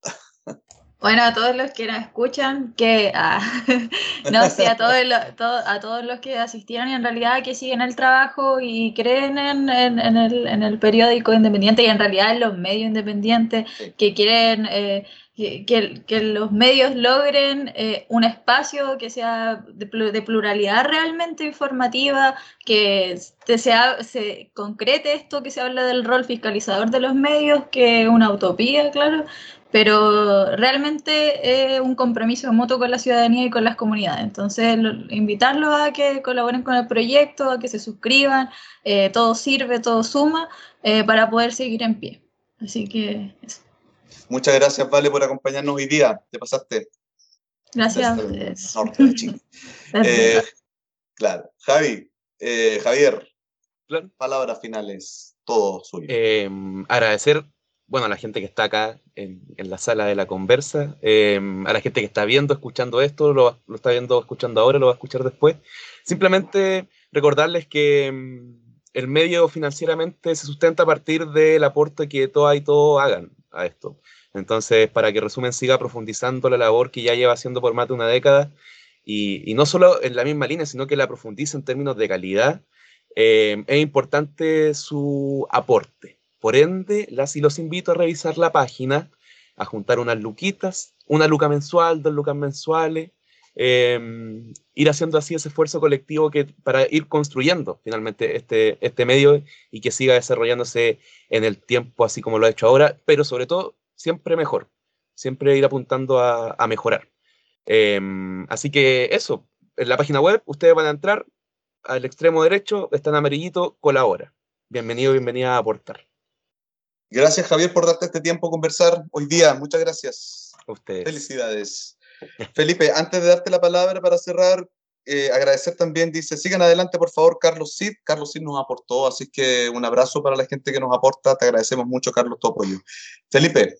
Bueno, a todos los que nos escuchan, que ah, no sé, a todos, los, todo- a todos los que asistieron y en realidad que siguen el trabajo y creen en, en- en el, en el periódico independiente y en realidad en los medios independientes, que quieren eh, que, que- los medios logren eh, un espacio que sea de, de pluralidad realmente informativa, que se concrete esto que se habla del rol fiscalizador de los medios, que es una utopía, claro, pero realmente es un compromiso mutuo con la ciudadanía y con las comunidades. Entonces, lo- invitarlos a que colaboren con el proyecto, a que se suscriban, eh, todo sirve, todo suma, eh, para poder seguir en pie. Así que eso. Muchas gracias, Vale, por acompañarnos hoy día. Te pasaste. Gracias Desde el norte de Chile. Eh, claro. Javi, eh, Javier, Claro. palabras finales, todo suyo. Eh, agradecer, bueno, a la gente que está acá en, en la sala de la conversa, eh, a la gente que está viendo, escuchando esto, lo, lo está viendo, escuchando ahora, lo va a escuchar después. Simplemente recordarles que mm, el medio financieramente se sustenta a partir del aporte que todas y todos hagan a esto. Entonces, para que Resumen siga profundizando la labor que ya lleva haciendo por más de una década, y, no solo en la misma línea, sino que la profundice en términos de calidad, eh, es importante su aporte. Por ende, las y los invito a revisar la página, a juntar unas luquitas, una luca mensual, dos lucas mensuales, eh, ir haciendo así ese esfuerzo colectivo que, para ir construyendo finalmente este, este medio y que siga desarrollándose en el tiempo así como lo ha hecho ahora, pero sobre todo siempre mejor, siempre ir apuntando a, a mejorar. Eh, así que eso, en la página web ustedes van a entrar al extremo derecho, está en amarillito, colabora. Bienvenido, bienvenida a aportar. Gracias, Javier, por darte este tiempo a conversar hoy día. Muchas gracias. A ustedes. Felicidades. Felipe, antes de darte la palabra para cerrar, eh, agradecer también, dice, sigan adelante, por favor, Carlos Cid. Carlos Cid nos aportó, así que un abrazo para la gente que nos aporta. Te agradecemos mucho, Carlos, tu apoyo. Felipe,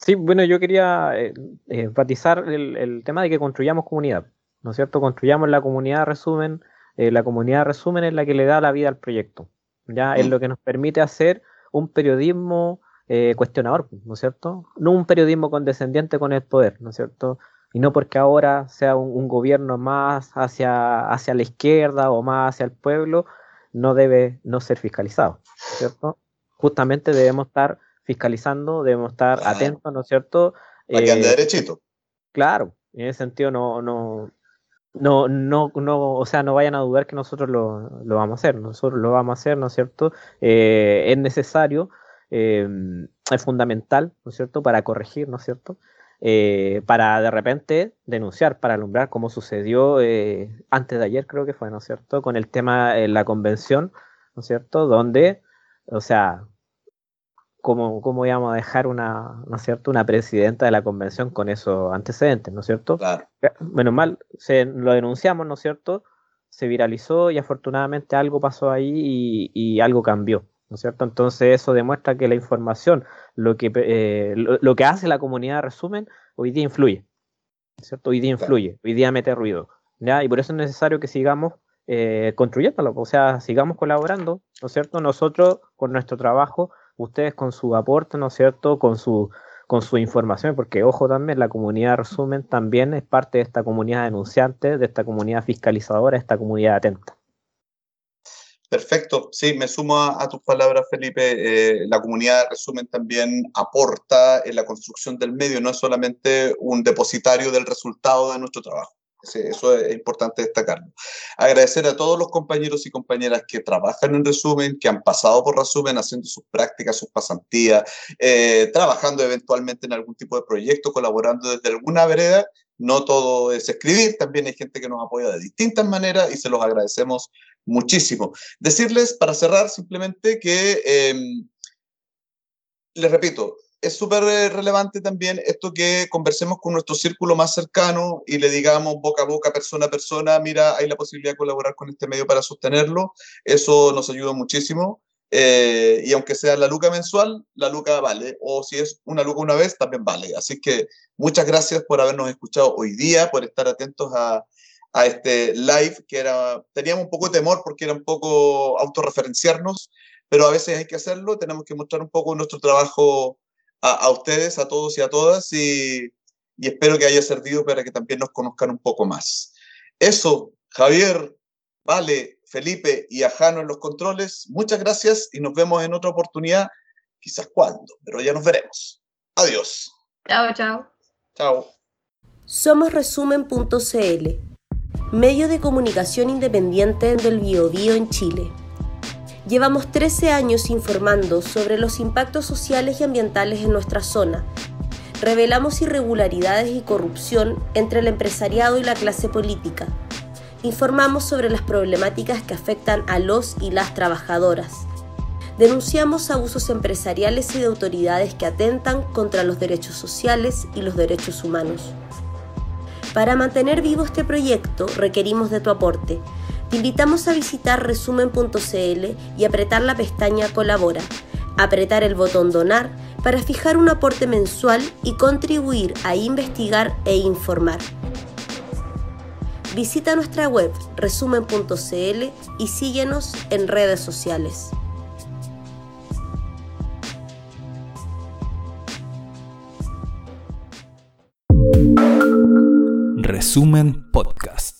Sí, bueno, yo quería eh, eh, enfatizar el, el tema de que construyamos comunidad, ¿no es cierto? Construyamos la comunidad resumen, eh, la comunidad resumen es la que le da la vida al proyecto, ya es lo que nos permite hacer un periodismo eh, cuestionador, ¿no es cierto? No un periodismo condescendiente con el poder, ¿no es cierto? Y no porque ahora sea un, un gobierno más hacia, hacia la izquierda o más hacia el pueblo, no debe no ser fiscalizado, ¿no es cierto? Justamente debemos estar fiscalizando, debemos estar Claro. atentos, ¿no es cierto? para que ande Eh, derechito. Claro, en ese sentido no, no, no, no, no, o sea, no vayan a dudar que nosotros lo, lo vamos a hacer, nosotros lo vamos a hacer, ¿no es cierto? Eh, es necesario, eh, es fundamental, ¿no es cierto?, para corregir, ¿no es cierto? Eh, para de repente denunciar, para alumbrar, como sucedió eh, antes de ayer, creo que fue, ¿no es cierto?, con el tema de la convención, ¿no es cierto?, donde, o sea, cómo, cómo íbamos a dejar una, ¿no es cierto? una presidenta de la convención con esos antecedentes, ¿no es cierto? Claro. Menos mal, se, lo denunciamos, ¿no es cierto? Se viralizó y afortunadamente algo pasó ahí y, y algo cambió, ¿no es cierto? Entonces eso demuestra que la información, lo que, eh, lo, lo que hace la comunidad resumen, hoy día influye, ¿no es cierto? Hoy día influye, hoy día mete ruido, ¿ya? Y por eso es necesario que sigamos eh, construyéndolo, o sea, sigamos colaborando, ¿no es cierto? Nosotros con nuestro trabajo, ustedes con su aporte, ¿no es cierto? Con su, con su información, porque ojo también, la comunidad resumen también es parte de esta comunidad denunciante, de esta comunidad fiscalizadora, de esta comunidad atenta. Perfecto, sí, me sumo a, tus palabras, Felipe. Eh, la comunidad de resumen también aporta en la construcción del medio, no es solamente un depositario del resultado de nuestro trabajo. Eso es importante destacarlo. Agradecer a todos los compañeros y compañeras que trabajan en resumen, que han pasado por resumen haciendo sus prácticas, sus pasantías, eh, trabajando eventualmente en algún tipo de proyecto, colaborando desde alguna vereda. No todo es escribir, también hay gente que nos apoya de distintas maneras y se los agradecemos muchísimo. Decirles, para cerrar, simplemente que, em, les repito, es súper eh, relevante también esto que conversemos con nuestro círculo más cercano y le digamos boca a boca, persona a persona, mira, hay la posibilidad de colaborar con este medio para sostenerlo. Eso nos ayuda muchísimo. Eh, y aunque sea la luca mensual, la luca vale. O si es una luca una vez, también vale. Así que muchas gracias por habernos escuchado hoy día, por estar atentos a, a este live, que era, teníamos un poco de temor porque era un poco autorreferenciarnos, pero a veces hay que hacerlo, tenemos que mostrar un poco nuestro trabajo a, ustedes, a todos y a todas, y, y, espero que haya servido para que también nos conozcan un poco más. Eso, Javier, Vale, Felipe y Ajano en los controles, muchas gracias y nos vemos en otra oportunidad, quizás cuándo, pero ya nos veremos. Adiós. Chao, chao. Chao. Somos resumen.cl, medio de comunicación independiente del Biobío en Chile. Llevamos 13 años informando sobre los impactos sociales y ambientales en nuestra zona. Revelamos irregularidades y corrupción entre el empresariado y la clase política. Informamos sobre las problemáticas que afectan a los y las trabajadoras. Denunciamos abusos empresariales y de autoridades que atentan contra los derechos sociales y los derechos humanos. Para mantener vivo este proyecto requerimos de tu aporte te invitamos a visitar resumen.cl y apretar la pestaña Colabora, apretar el botón Donar para fijar un aporte mensual y contribuir a investigar e informar. Visita nuestra web resumen.cl y síguenos en redes sociales. Resumen Podcast.